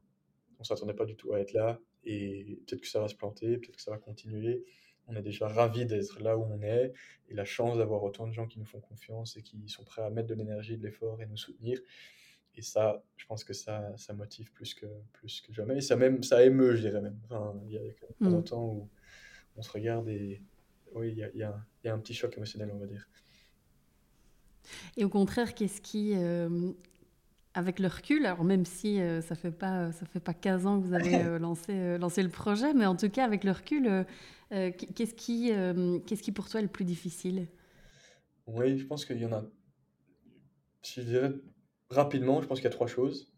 on s'attendait pas du tout à être là et peut-être que ça va se planter, peut-être que ça va continuer. On est déjà ravis d'être là où on est et la chance d'avoir autant de gens qui nous font confiance et qui sont prêts à mettre de l'énergie, de l'effort et nous soutenir. Et ça, je pense que ça, ça motive plus que, plus que jamais. Et ça, même, ça émeut, je dirais même. Enfin, il y a quand même Mm. temps où on se regarde et oui, il y a, y a y a un petit choc émotionnel, on va dire. Et au contraire, qu'est-ce qui, avec le recul, alors même si euh, ça fait pas ça fait pas 15 ans que vous avez euh, lancé euh, lancé le projet, mais en tout cas avec le recul, qu'est-ce qui qu'est-ce qui pour toi est le plus difficile? Oui, je pense qu'il y en a. Si je dirais rapidement, je pense qu'il y a trois choses.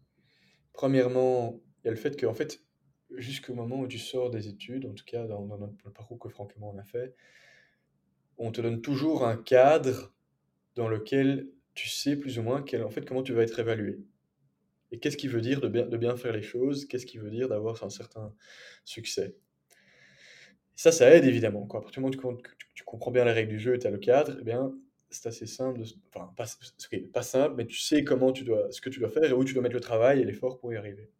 Premièrement, il y a le fait qu'en fait, jusqu'au moment où tu sors des études, en tout cas dans, dans, le parcours que moi on a fait, on te donne toujours un cadre dans lequel tu sais plus ou moins quel, en fait, comment tu vas être évalué. Et qu'est-ce qui veut dire de bien, de bien faire les choses? Qu'est-ce qui veut dire d'avoir un certain succès? Ça, ça aide évidemment. Quoi. À partir du moment où tu, comprends bien les règles du jeu et tu as le cadre, eh bien, c'est assez simple. De, enfin, pas, pas simple, mais tu sais comment tu dois, ce que tu dois faire et où tu dois mettre le travail et l'effort pour y arriver.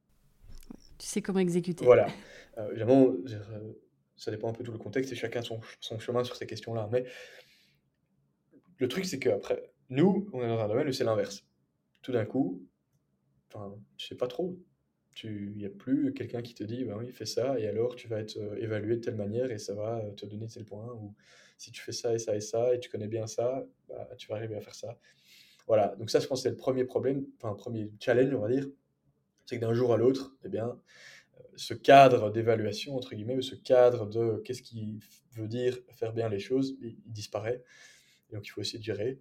Tu sais comment exécuter. Voilà. Euh, évidemment, ça dépend un peu de tout le contexte et chacun son, son chemin sur ces questions-là. Mais le truc, c'est qu'après, nous, on est dans un domaine où c'est l'inverse. Tout d'un coup, enfin, tu sais pas trop. Il n'y a plus quelqu'un qui te dit, ben oui, fais ça, et alors tu vas être euh, évalué de telle manière, et ça va te donner tel point, ou si tu fais ça et ça et ça, et tu connais bien ça, bah, tu vas arriver à faire ça. Voilà, donc ça, je pense que c'est le premier problème, enfin, premier challenge, on va dire, c'est que d'un jour à l'autre, eh bien, euh, ce cadre d'évaluation, entre guillemets, ce cadre de qu'est-ce qui veut dire faire bien les choses, il, disparaît. donc, il faut essayer de gérer.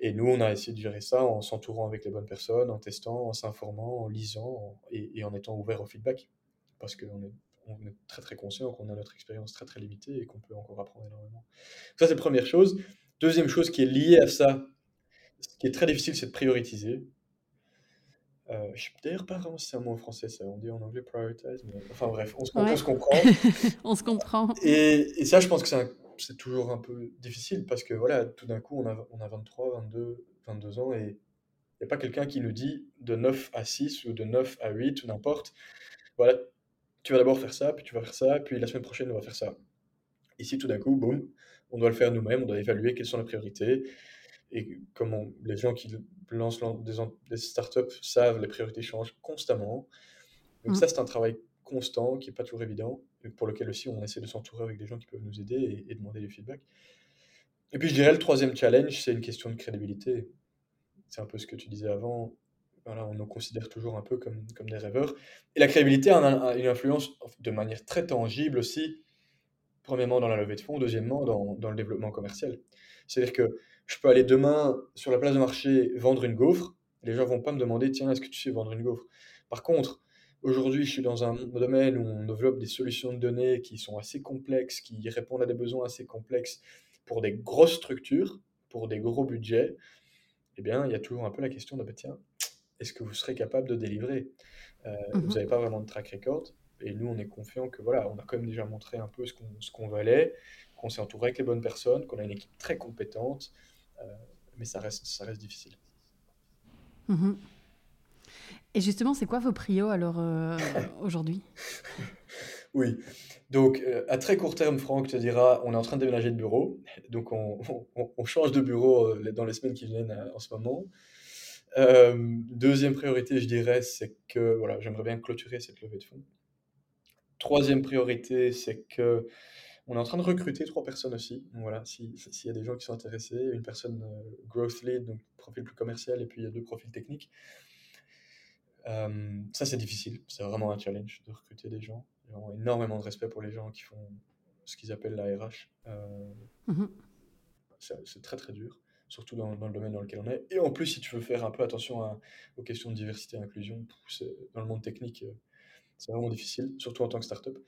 Et nous, on a essayé de gérer ça en s'entourant avec les bonnes personnes, en testant, en s'informant, en lisant et, en étant ouvert au feedback. Parce qu'on est, on est très très conscient qu'on a notre expérience très très limitée et qu'on peut encore apprendre énormément. Ça, c'est la première chose. Deuxième chose qui est liée à ça, ce qui est très difficile, c'est de prioriser. Euh, je ne sais d'ailleurs pas vraiment si c'est un mot en français, ça. On dit en anglais prioritize, mais enfin bref, on se, on se comprend. on se comprend. Et, et, ça, je pense que c'est un c'est toujours un peu difficile parce que voilà, tout d'un coup, on a, on a 23, 22, 22 ans et il n'y a pas quelqu'un qui nous dit de 9 à 6 ou de 9 à 8 ou n'importe. Voilà, tu vas d'abord faire ça, puis tu vas faire ça, puis la semaine prochaine, on va faire ça. Ici, tout d'un coup, boum, on doit le faire nous-mêmes, on doit évaluer quelles sont les priorités. Et comme les gens qui lancent des, des startups savent, les priorités changent constamment. Donc, mmh. ça, c'est un travail constant, qui n'est pas toujours évident, pour lequel aussi on essaie de s'entourer avec des gens qui peuvent nous aider et, demander du feedback. Et puis je dirais le troisième challenge, c'est une question de crédibilité. C'est un peu ce que tu disais avant. Voilà, on nous considère toujours un peu comme, comme des rêveurs. Et la crédibilité a, une influence de manière très tangible aussi, premièrement dans la levée de fonds, deuxièmement dans, dans le développement commercial. C'est-à-dire que je peux aller demain sur la place de marché vendre une gaufre, les gens vont pas me demander, tiens, est-ce que tu sais vendre une gaufre? Par contre, Aujourd'hui, je suis dans un domaine où on développe des solutions de données qui sont assez complexes, qui répondent à des besoins assez complexes pour des grosses structures, pour des gros budgets. Eh bien, il y a toujours un peu la question de, bah, tiens, est-ce que vous serez capable de délivrer? Euh, Vous n'avez pas vraiment de track record. Et nous, on est confiant que voilà, on a quand même déjà montré un peu ce qu'on qu'on valait, qu'on s'est entouré avec les bonnes personnes, qu'on a une équipe très compétente, euh, mais ça reste, ça reste difficile. Mhm. Et justement, c'est quoi vos prios alors euh, aujourd'hui? Oui, donc euh, à très court terme, Franck te dira, on est en train de déménager de bureau, donc on, change de bureau euh, dans les semaines qui viennent en ce moment. deuxième priorité, je dirais, c'est que voilà, j'aimerais bien clôturer cette levée de fonds. Troisième priorité, c'est que on est en train de recruter trois personnes aussi. Voilà, s'il y a des gens qui sont intéressés, une personne growth lead, donc profil plus commercial, et puis il y a deux profils techniques. Euh, ça, c'est difficile. C'est vraiment un challenge de recruter des gens. J'ai énormément de respect pour les gens qui font ce qu'ils appellent la RH. Euh, mhm. C'est très très dur, surtout dans, le domaine dans lequel on est. Et en plus, si tu veux faire un peu attention aux questions de diversité et inclusion, dans le monde technique, euh, c'est vraiment difficile, surtout en tant que startup.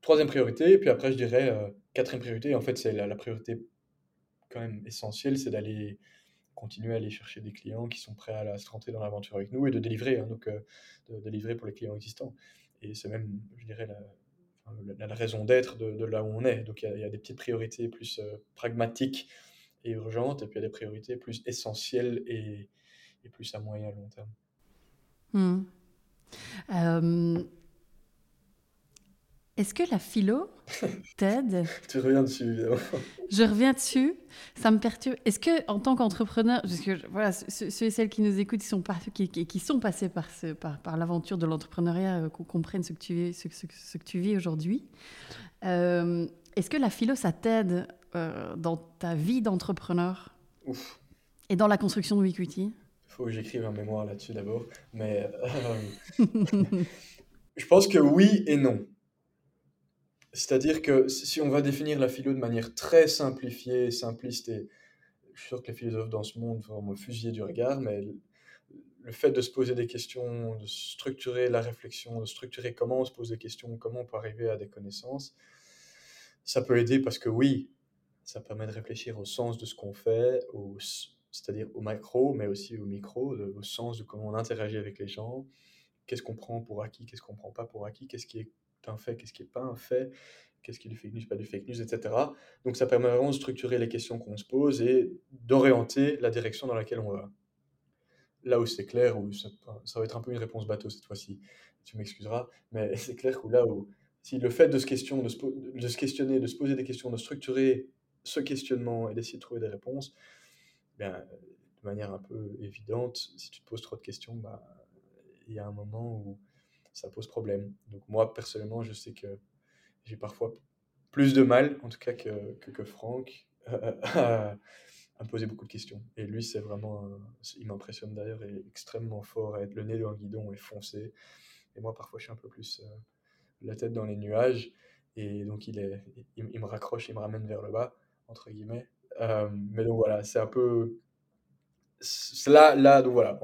Troisième priorité, et puis après, je dirais quatrième priorité. En fait, c'est la, la, priorité quand même essentielle, c'est d'aller continuer à aller chercher des clients qui sont prêts à, se rentrer dans l'aventure avec nous et de délivrer, hein, donc euh, de, délivrer pour les clients existants. Et c'est même, je dirais, la, raison d'être de, là où on est. Donc il y, a des petites priorités plus euh, pragmatiques et urgentes, et puis il y a des priorités plus essentielles et, et plus à moyen et long terme. Hmm. Euh, est-ce que la philo t'aide? Tu reviens dessus, évidemment. Je reviens dessus. Ça me perturbe. Est-ce que, en tant qu'entrepreneur, parce que voilà, ceux, et celles qui nous écoutent, qui sont, qui, qui, sont passés par, ce, par, par l'aventure de l'entrepreneuriat, euh, qu'on comprenne ce que tu, ce, ce, que tu vis aujourd'hui, euh, est-ce que la philo, ça t'aide euh, dans ta vie d'entrepreneur? Ouf. Et dans la construction de Equity Il faut que j'écrive un mémoire là-dessus d'abord. Mais euh, je pense que oui et non. C'est-à-dire que si on va définir la philo de manière très simplifiée, simpliste, et je suis sûr que les philosophes dans ce monde vont me fusiller du regard, mais le fait de se poser des questions, de structurer la réflexion, de structurer comment on se pose des questions, comment on peut arriver à des connaissances, ça peut aider parce que oui, ça permet de réfléchir au sens de ce qu'on fait, c'est-à-dire au macro, mais aussi au micro, au sens de comment on interagit avec les gens, qu'est-ce qu'on prend pour acquis, qu'est-ce qu'on prend pas pour acquis, qu'est-ce qui est un fait, qu'est-ce qui n'est pas un fait, qu'est-ce qui est du fake news, pas du fake news, etc. Donc ça permet vraiment de structurer les questions qu'on se pose et d'orienter la direction dans laquelle on va là où c'est clair, où ça, va être un peu une réponse bateau cette fois-ci, tu m'excuseras, mais c'est clair que là où si le fait de se, questionner, de se poser des questions, de structurer ce questionnement et d'essayer de trouver des réponses, bien, de manière un peu évidente, si tu te poses trop de questions, bah, il y a un moment où ça pose problème. Donc moi, personnellement, je sais que j'ai parfois plus de mal, en tout cas que, que, Franck, à me poser beaucoup de questions. Et lui, c'est vraiment, il m'impressionne d'ailleurs, il est extrêmement fort à être le nez dans le guidon et foncé. Et moi, parfois, je suis un peu plus euh, la tête dans les nuages. Et donc, il, est, il, me raccroche, il me ramène vers le bas, entre guillemets. Euh, mais donc voilà, c'est un peu. Là, là, donc voilà.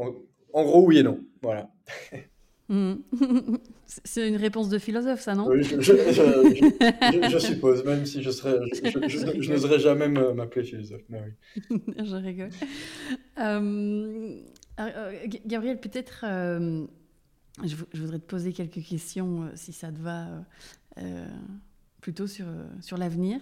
En, gros, oui et non. Voilà. Hmm. C'est une réponse de philosophe, ça, non Oui, je, suppose, même si je serais, je, n'oserais jamais m'appeler philosophe, mais oui. je rigole. Euh, euh, Gabriel, peut-être, euh, je, voudrais te poser quelques questions, si ça te va plutôt sur, euh, sur l'avenir.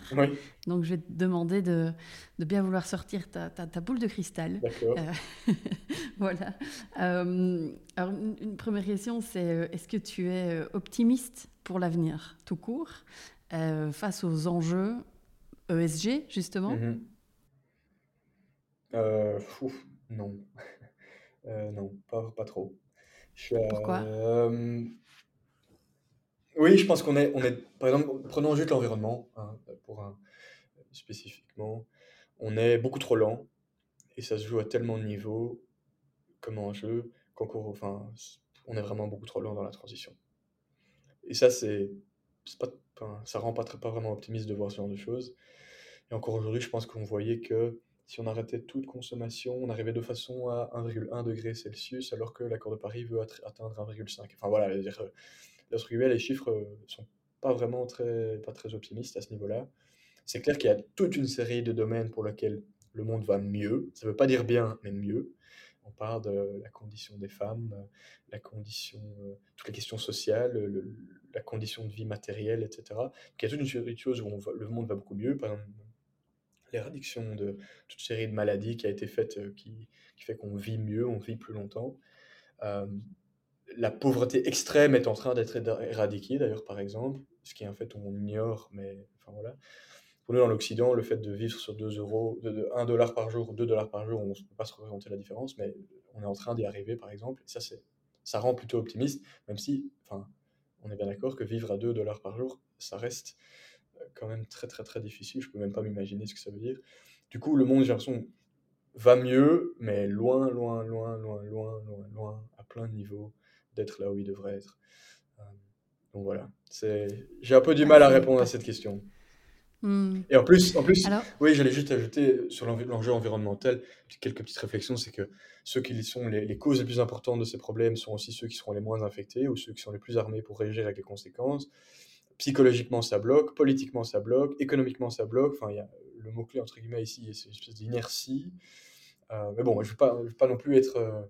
Donc, je vais te demander de, de bien vouloir sortir ta, ta, boule de cristal. Euh, voilà. Euh, alors, une, première question, c'est est-ce que tu es optimiste pour l'avenir, tout court, face aux enjeux ESG, justement? Mm-hmm. Non. non, pas, pas trop. Pourquoi? Oui, je pense qu'on est, on est, par exemple, prenons juste l'environnement, hein, pour spécifiquement, on est beaucoup trop lent et ça se joue à tellement de niveaux comme enjeu qu'encore, enfin, on est vraiment beaucoup trop lent dans la transition. Et ça, c'est, pas, ça rend pas, très, pas vraiment optimiste de voir ce genre de choses. Et encore aujourd'hui, je pense qu'on voyait que si on arrêtait toute consommation, on arrivait de façon à 1,1 degré Celsius, alors que l'accord de Paris veut atteindre 1,5. Enfin voilà, dire, les chiffres euh, sont pas vraiment très, pas très optimistes à ce niveau-là. C'est clair qu'il y a toute une série de domaines pour lesquels le monde va mieux. Ça ne veut pas dire bien, mais mieux. On parle de la condition des femmes, euh, la condition, euh, toutes les questions sociales, la condition de vie matérielle, etc. il y a toute une série de choses où le monde va beaucoup mieux. Par exemple, l'éradiction de toute série de maladies qui a été faite, qui fait qu'on vit mieux, on vit plus longtemps la pauvreté extrême est en train d'être éradiquée, d'ailleurs, par exemple, ce qui est en fait on ignore, mais voilà. Pour nous, dans l'Occident, le fait de vivre sur 2 euros, de, 1 dollar par jour ou 2 dollars par jour, on ne peut pas se représenter la différence, mais on est en train d'y arriver, par exemple. Et ça, ça rend plutôt optimiste, même si, enfin, on est bien d'accord que vivre à 2 dollars par jour, ça reste euh, quand même très, très, très difficile. Je peux même pas m'imaginer ce que ça veut dire. Du coup, le monde, j'ai l'impression, va mieux, mais loin, loin, loin, loin, loin, loin, loin, à plein de niveaux d'être là où il devrait être. Euh, donc voilà, j'ai un peu du mal à répondre à cette question. Hmm. Et en plus, en plus oui, j'allais juste ajouter sur l'enjeu environnemental quelques petites réflexions, c'est que ceux qui sont les, causes les plus importantes de ces problèmes sont aussi ceux qui seront les moins infectés ou ceux qui sont les plus armés pour réagir avec les conséquences. Psychologiquement, ça bloque, politiquement, ça bloque, économiquement, ça bloque. Enfin, il y a le mot-clé, entre guillemets, ici, c'est une espèce d'inertie. Euh, mais bon, je ne veux, pas, veux pas non plus être... Euh,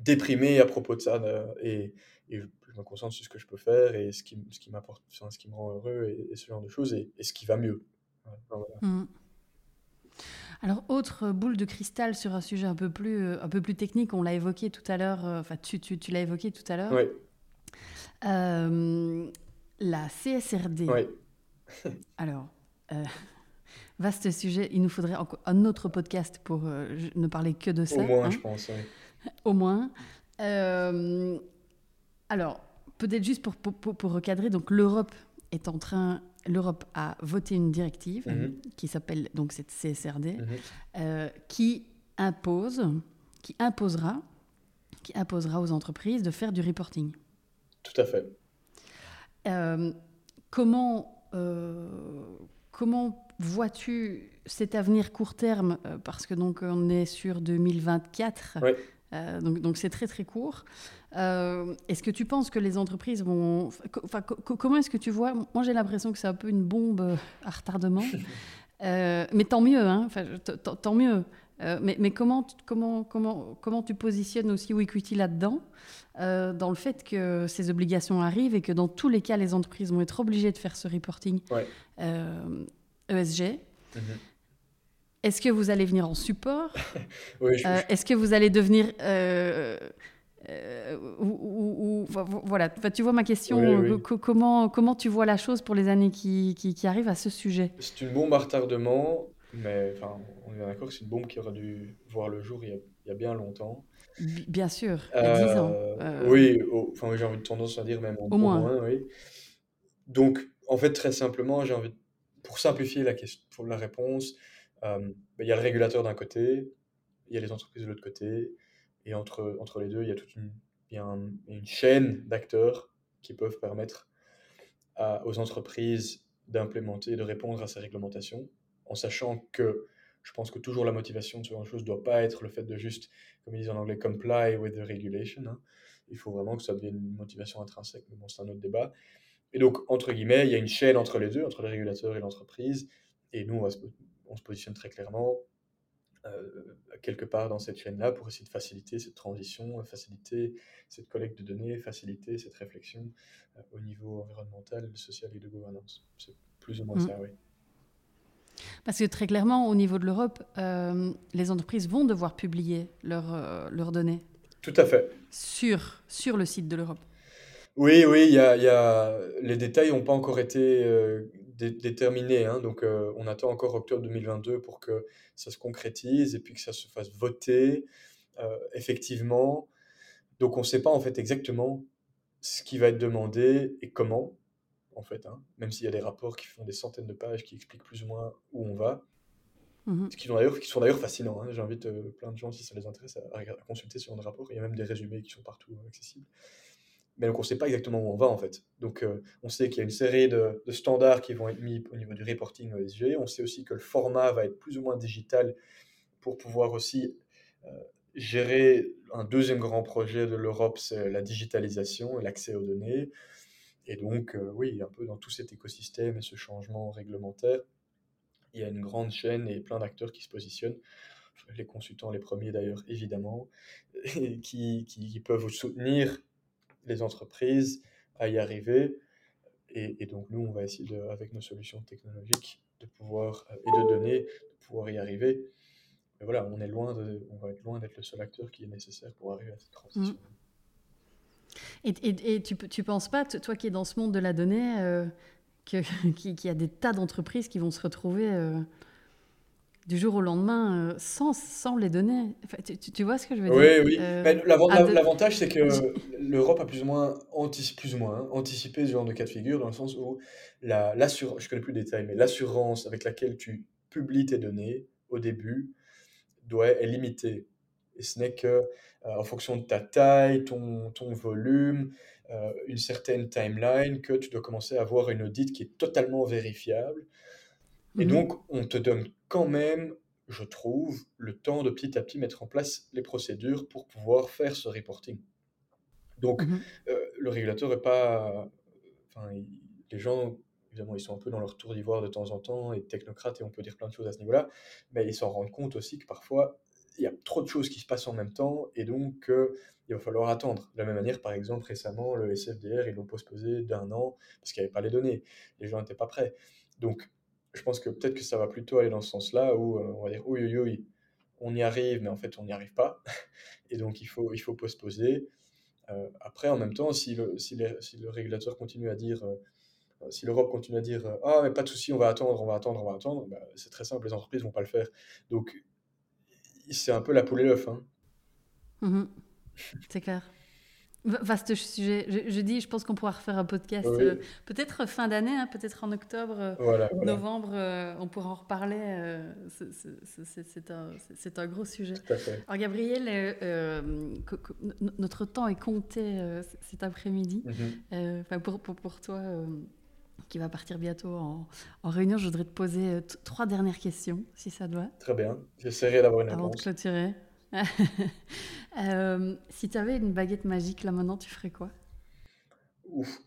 déprimé à propos de ça. Euh, et, je me concentre sur ce que je peux faire et ce qui, ce qui m'apporte, ce qui me rend heureux et, ce genre de choses et, ce qui va mieux. Mmh. Alors, autre boule de cristal sur un sujet un peu plus, euh, un peu plus technique, on l'a évoqué tout à l'heure, euh, enfin, tu, tu, tu l'as évoqué tout à l'heure. Oui. la CSRD. Oui. Alors, vaste sujet, il nous faudrait un autre podcast pour ne parler que de ça. Au moins, hein. je pense, au moins. Euh, alors, peut-être juste pour, pour, recadrer, donc l'Europe est en train, l'Europe a voté une directive mhm. qui s'appelle donc cette CSRD, mhm. euh, qui impose, qui imposera, qui imposera aux entreprises de faire du reporting. Tout à fait. Euh, comment comment vois-tu cet avenir court terme? Parce que donc on est sur 2024. Donc, donc c'est très très court. est-ce que tu penses que les entreprises vont... Enfin, comment est-ce que tu vois? Moi j'ai l'impression que c'est un peu une bombe à retardement. mais tant mieux, hein enfin, tant mieux. Euh, mais, comment, comment, comment, comment tu positionnes aussi Wequity là-dedans, euh, dans le fait que ces obligations arrivent et que dans tous les cas, les entreprises vont être obligées de faire ce reporting ESG euh, e mhm. Est-ce que vous allez venir en support Est-ce que vous allez devenir... ou, voilà, tu vois ma question, comment, comment tu vois la chose pour les années qui, qui, qui arrivent à ce sujet? C'est une bombe à retardement mais on est d'accord que c'est une bombe qui aurait dû voir le jour il y a, il y a bien longtemps. Bien sûr, il y a 10 ans. Euh, euh, oui, enfin, j'ai envie de tendance à dire même au, moins. oui. Donc, en fait, très simplement, j'ai envie, pour simplifier la, question, pour la réponse, euh, il y a le régulateur d'un côté, il y a les entreprises de l'autre côté, et entre, entre les deux, il y a toute une, une chaîne d'acteurs qui peuvent permettre aux entreprises d'implémenter, de répondre à ces réglementations en sachant que je pense que toujours la motivation de ce genre de choses ne doit pas être le fait de juste, comme ils disent en anglais, comply with the regulation. Hein. Il faut vraiment que ça devienne une motivation intrinsèque, mais bon, c'est un autre débat. Et donc, entre guillemets, il y a une chaîne entre les deux, entre les régulateurs et l'entreprise. Et nous, on, se, on, se, positionne très clairement euh, quelque part dans cette chaîne-là pour essayer de faciliter cette transition, faciliter cette collecte de données, faciliter cette réflexion euh, au niveau environnemental, social et de gouvernance. C'est plus ou moins mmh. ça, oui. Parce que très clairement, au niveau de l'Europe, euh, les entreprises vont devoir publier euh, leurs données. Tout à fait. Sur, sur le site de l'Europe. Oui, oui, y a, y a... les détails n'ont pas encore été euh, déterminés. Hein, donc, on attend encore octobre 2022 pour que ça se concrétise et puis que ça se fasse voter effectivement. Donc, on ne sait pas en fait exactement ce qui va être demandé et comment en fait, hein, même s'il y a des rapports qui font des centaines de pages qui expliquent plus ou moins où on va. Mmh ce qui sont d'ailleurs, qui sont d'ailleurs fascinants. Hein. J'invite euh, plein de gens, si ça les intéresse, à, consulter ce genre de rapport. Il y a même des résumés qui sont partout euh, accessibles. Mais donc, on ne sait pas exactement où on va, en fait. Donc, euh, on sait qu'il y a une série de, standards qui vont être mis au niveau du reporting ESG. On sait aussi que le format va être plus ou moins digital pour pouvoir aussi gérer un deuxième grand projet de l'Europe, c'est la digitalisation et l'accès aux données. Et donc, euh, oui, un peu dans tout cet écosystème et ce changement réglementaire, il y a une grande chaîne et plein d'acteurs qui se positionnent, les consultants les premiers d'ailleurs, évidemment, qui, qui, peuvent soutenir les entreprises à y arriver. Et, donc, nous, on va essayer, de, avec nos solutions technologiques, de pouvoir, euh, et de données, de pouvoir y arriver. Mais voilà, on, est loin de, on va être loin d'être le seul acteur qui est nécessaire pour arriver à cette transition. Mmh. Et, et, tu, tu penses pas, toi qui es dans ce monde de la donnée, euh, qu'il y a des tas d'entreprises qui vont se retrouver euh, du jour au lendemain euh, sans, sans les données tu, vois ce que je veux dire Oui, oui. L'avantage, c'est que l'Europe a plus ou moins, anticipé, plus ou moins hein, anticipé ce genre de cas de figure, dans le sens où l'assurance, je connais plus les détails, mais l'assurance avec laquelle tu publies tes données au début doit, être limitée. Et ce n'est que euh, en fonction de ta taille, ton, ton volume, euh, une certaine timeline, que tu dois commencer à avoir une audit qui est totalement vérifiable. Et mhm. donc, on te donne quand même, je trouve, le temps de petit à petit mettre en place les procédures pour pouvoir faire ce reporting. Donc, mhm. euh, le régulateur n'est pas. Enfin, les gens, évidemment, ils sont un peu dans leur tour d'ivoire de temps en temps, et technocrates, et on peut dire plein de choses à ce niveau-là, mais ils s'en rendent compte aussi que parfois, il y a trop de choses qui se passent en même temps et donc euh, il va falloir attendre. De la même manière, par exemple, récemment, le SFDR, ils l'ont postposé d'un an parce qu'il n'y avait pas les données. Les gens n'étaient pas prêts. Donc, je pense que peut-être que ça va plutôt aller dans ce sens-là où euh, on va dire oui, oui, oui, on y arrive, mais en fait, on n'y arrive pas. et donc, il faut, il faut postposer. Euh, après, en même temps, si le, si, si le régulateur continue à dire si l'Europe continue à dire ah mais pas de souci on va attendre on va attendre on va attendre bah, c'est très simple les entreprises vont pas le faire donc c'est un peu la poule et l'œuf. Hein. Mhm. C'est clair. Vaste sujet. Je, je, dis, je pense qu'on pourra refaire un podcast, Oui. euh, peut-être fin d'année, hein, peut-être en octobre, euh, Voilà, voilà, novembre, euh, on pourra en reparler. euh, c'est- un, un gros sujet. tout à fait. Alors Gabriel, notre temps est compté cet après-midi. Enfin, pour, pour, pour toi, qui va partir bientôt en, en réunion, je voudrais te poser trois dernières questions, si ça te va, Très bien. J'essaierai d'avoir une avant de réponse. clôturer. Euh, si tu avais une baguette magique là maintenant, tu ferais quoi? Ouf.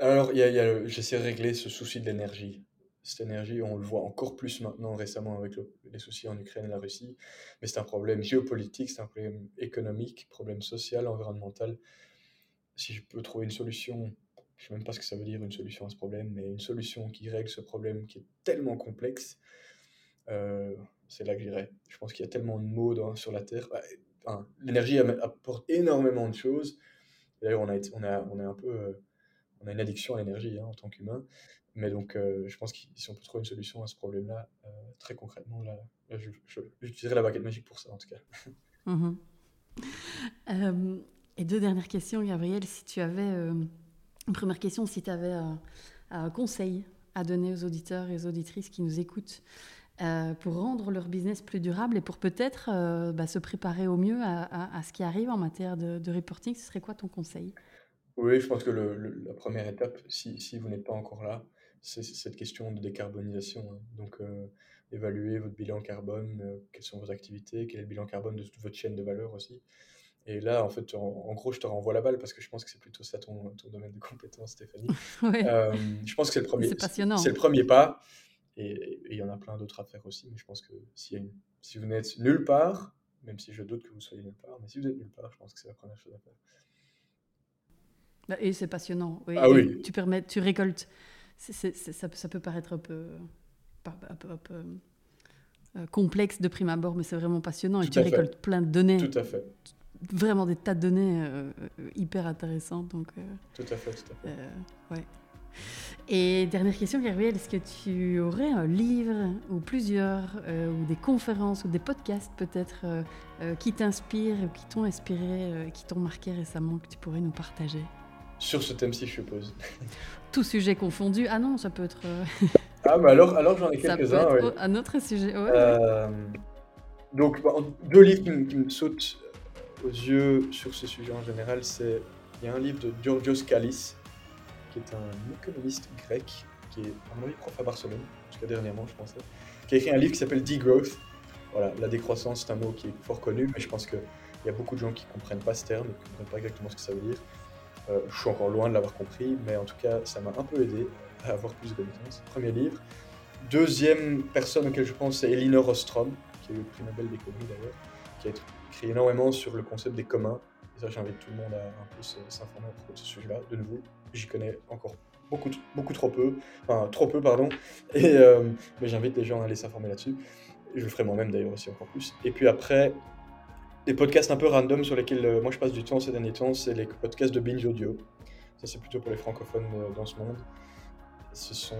Alors, y y a j'essaie de régler ce souci de l'énergie. Cette énergie, on le voit encore plus maintenant récemment avec le- les soucis en Ukraine et la Russie, mais c'est un problème géopolitique, c'est un problème économique, problème social, environnemental. Si je peux trouver une solution, je sais même pas ce que ça veut dire une solution à ce problème, mais une solution qui règle ce problème qui est tellement complexe, euh, c'est là que j'irai. Je pense qu'il y a tellement de mots sur la Terre. L'énergie apporte énormément de choses. D'ailleurs, on a, on a, on a un peu, euh, on a une addiction à l'énergie hein, en tant qu'humain. Mais donc, euh, je pense que si on peut trouver une solution à ce problème-là, euh, très concrètement, là, là, j'utiliserai la baguette magique pour ça, en tout cas. Mhm. Euh, et deux dernières questions, Gabriel. Si tu avais, une première question, si tu avais un conseil à donner aux auditeurs et aux auditrices qui nous écoutent euh, pour rendre leur business plus durable et pour peut-être euh, bah, se préparer au mieux à, à- à ce qui arrive en matière de, de reporting, ce serait quoi ton conseil? Oui, je pense que le- le- la première étape, si, si vous n'êtes pas encore là, c'est cette question de décarbonisation. hein. Donc, euh, évaluer votre bilan carbone, euh, quelles sont vos activités, quel est le bilan carbone de toute votre chaîne de valeur aussi. Et là, en fait, en, en gros, je te renvoie la balle parce que je pense que c'est plutôt ça ton, ton domaine de compétence, Stéphanie. Ouais, Euh, je pense que c'est le premier, C'est passionnant. c'est le premier pas. Et il y en a plein d'autres à faire aussi. Mais je pense que s'il y a une- si vous n'êtes nulle part, même si je doute que vous soyez nulle part, mais si vous êtes nulle part, je pense que c'est la première chose à faire. Bah, Et c'est passionnant. oui. Ah oui. Tu, permets, tu récoltes. ça, ça peut paraître un peu, pas- un peu- un peu, euh, complexe de prime abord, mais c'est vraiment passionnant. et tu fait. récoltes plein de données, Tout à fait. vraiment des tas de données euh, euh, hyper intéressantes. Donc, euh, Tout à fait, tout à fait. ouais. Et dernière question, Gabriel, est-ce que tu aurais un livre ou plusieurs, euh, ou des conférences ou des podcasts peut-être euh, euh, qui t'inspirent ou qui t'ont inspiré, qui t'ont marqué récemment, que tu pourrais nous partager? Sur ce thème-ci, je suppose. Tout sujet confondu. Ah non, ça peut être, Ah, mais alors, alors j'en ai quelques-uns. ouais. un autre sujet. Ouais, ouais. Donc, bah, deux livres qui, me- qui me sautent aux yeux sur ce sujet en général, c'est il y a un livre de Georgios Kallis, qui est un économiste grec, qui est, à mon avis, prof à Barcelone, jusqu'à dernièrement, je pensais, qui a écrit un livre qui s'appelle Degrowth. Voilà, la décroissance, c'est un mot qui est fort connu, mais je pense qu'il y a beaucoup de gens qui ne comprennent pas ce terme, qui ne comprennent pas exactement ce que ça veut dire. Euh, je suis encore loin de l'avoir compris, mais en tout cas, ça m'a un peu aidé à avoir plus de connaissances. Premier livre. Deuxième personne auquel je pense, c'est Elinor Ostrom, qui a eu le prix Nobel d'économie d'ailleurs, qui a écrit énormément sur le concept des communs. Et ça, j'invite tout le monde à un peu s'informer à de ce sujet-là. De nouveau, j'y connais encore beaucoup, beaucoup trop peu, enfin trop peu, pardon, et, euh, mais j'invite les gens à aller s'informer là-dessus. Je le ferai moi-même d'ailleurs aussi encore plus. Et puis après, des podcasts un peu random sur lesquels euh, moi je passe du temps ces derniers temps, c'est les podcasts de Binge Audio. Ça, c'est plutôt pour les francophones euh, dans ce monde. Ce sont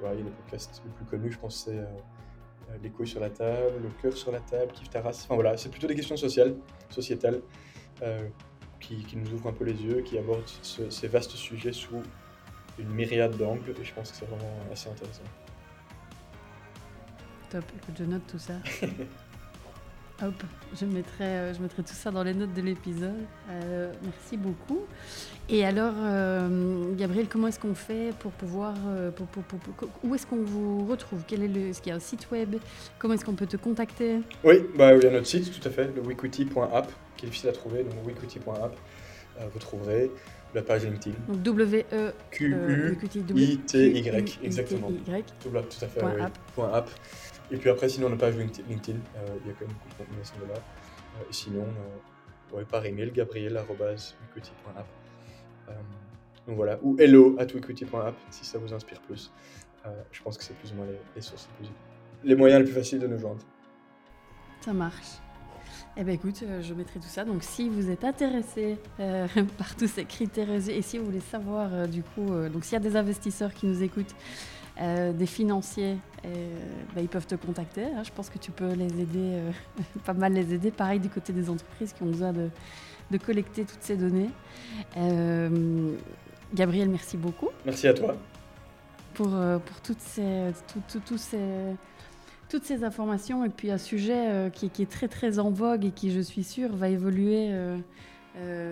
voilà, des podcasts les plus connus, je pense, c'est Les couilles sur la table, Le cœur sur la table, Kif Taras. Enfin voilà, c'est plutôt des questions sociales, sociétales, qui, qui nous ouvrent un peu les yeux, qui abordent ce- ces vastes sujets sous une myriade d'angles, et je pense que c'est vraiment assez intéressant. Top, écoute, je note tout ça. Hop, je mettrai, euh, je mettrai tout ça dans les notes de l'épisode. Euh, merci beaucoup. Et alors, euh, Gabriel, comment est-ce qu'on fait pour pouvoir... pour- pour- pour- où est-ce qu'on vous retrouve? Quel est le, Est-ce qu'il y a un site web? Comment est-ce qu'on peut te contacter? Oui, bah, il y a notre site, tout à fait, le weequity.app, qui est difficile à trouver, donc weequity.app, euh, vous trouverez la page LinkedIn. Donc W E Q-U-I-T-Y, exactement. Y. Tout, là, tout à fait, Point oui. app. Et puis après, sinon, on a page LinkedIn, LinkedIn, euh, il y a quand même beaucoup de contenu à ce niveau-là. Euh, et sinon, euh, ouais, par email, gabriel.weequity.app. Euh, donc voilà, ou hello at si ça vous inspire plus. Euh, je pense que c'est plus ou moins les, les sources les, plus, les moyens les plus faciles de nous joindre. Ça marche. Eh bien écoute, euh, je mettrai tout ça. Donc si vous êtes intéressé euh, par tous ces critères et si vous voulez savoir euh, du coup, euh, donc s'il y a des investisseurs qui nous écoutent, des financiers, bah, ils peuvent te contacter. hein. Je pense que tu peux les aider, pas mal les aider. Pareil du côté des entreprises qui ont besoin de, de collecter toutes ces données. Gabriel, merci beaucoup. Merci à toi. Pour, pour toutes, ces, ces, toutes ces informations et puis un sujet euh, qui, qui, est très très en vogue et qui, je suis sûre, va évoluer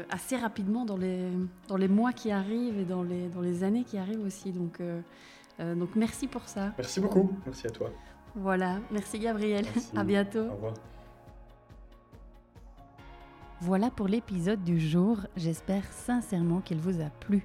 assez rapidement dans les, dans les mois qui arrivent et dans les, dans les années qui arrivent aussi. Donc, donc merci pour ça. Merci beaucoup. Merci à toi. Voilà, merci Gabriel. À bientôt. Au revoir. Voilà pour l'épisode du jour. J'espère sincèrement qu'il vous a plu.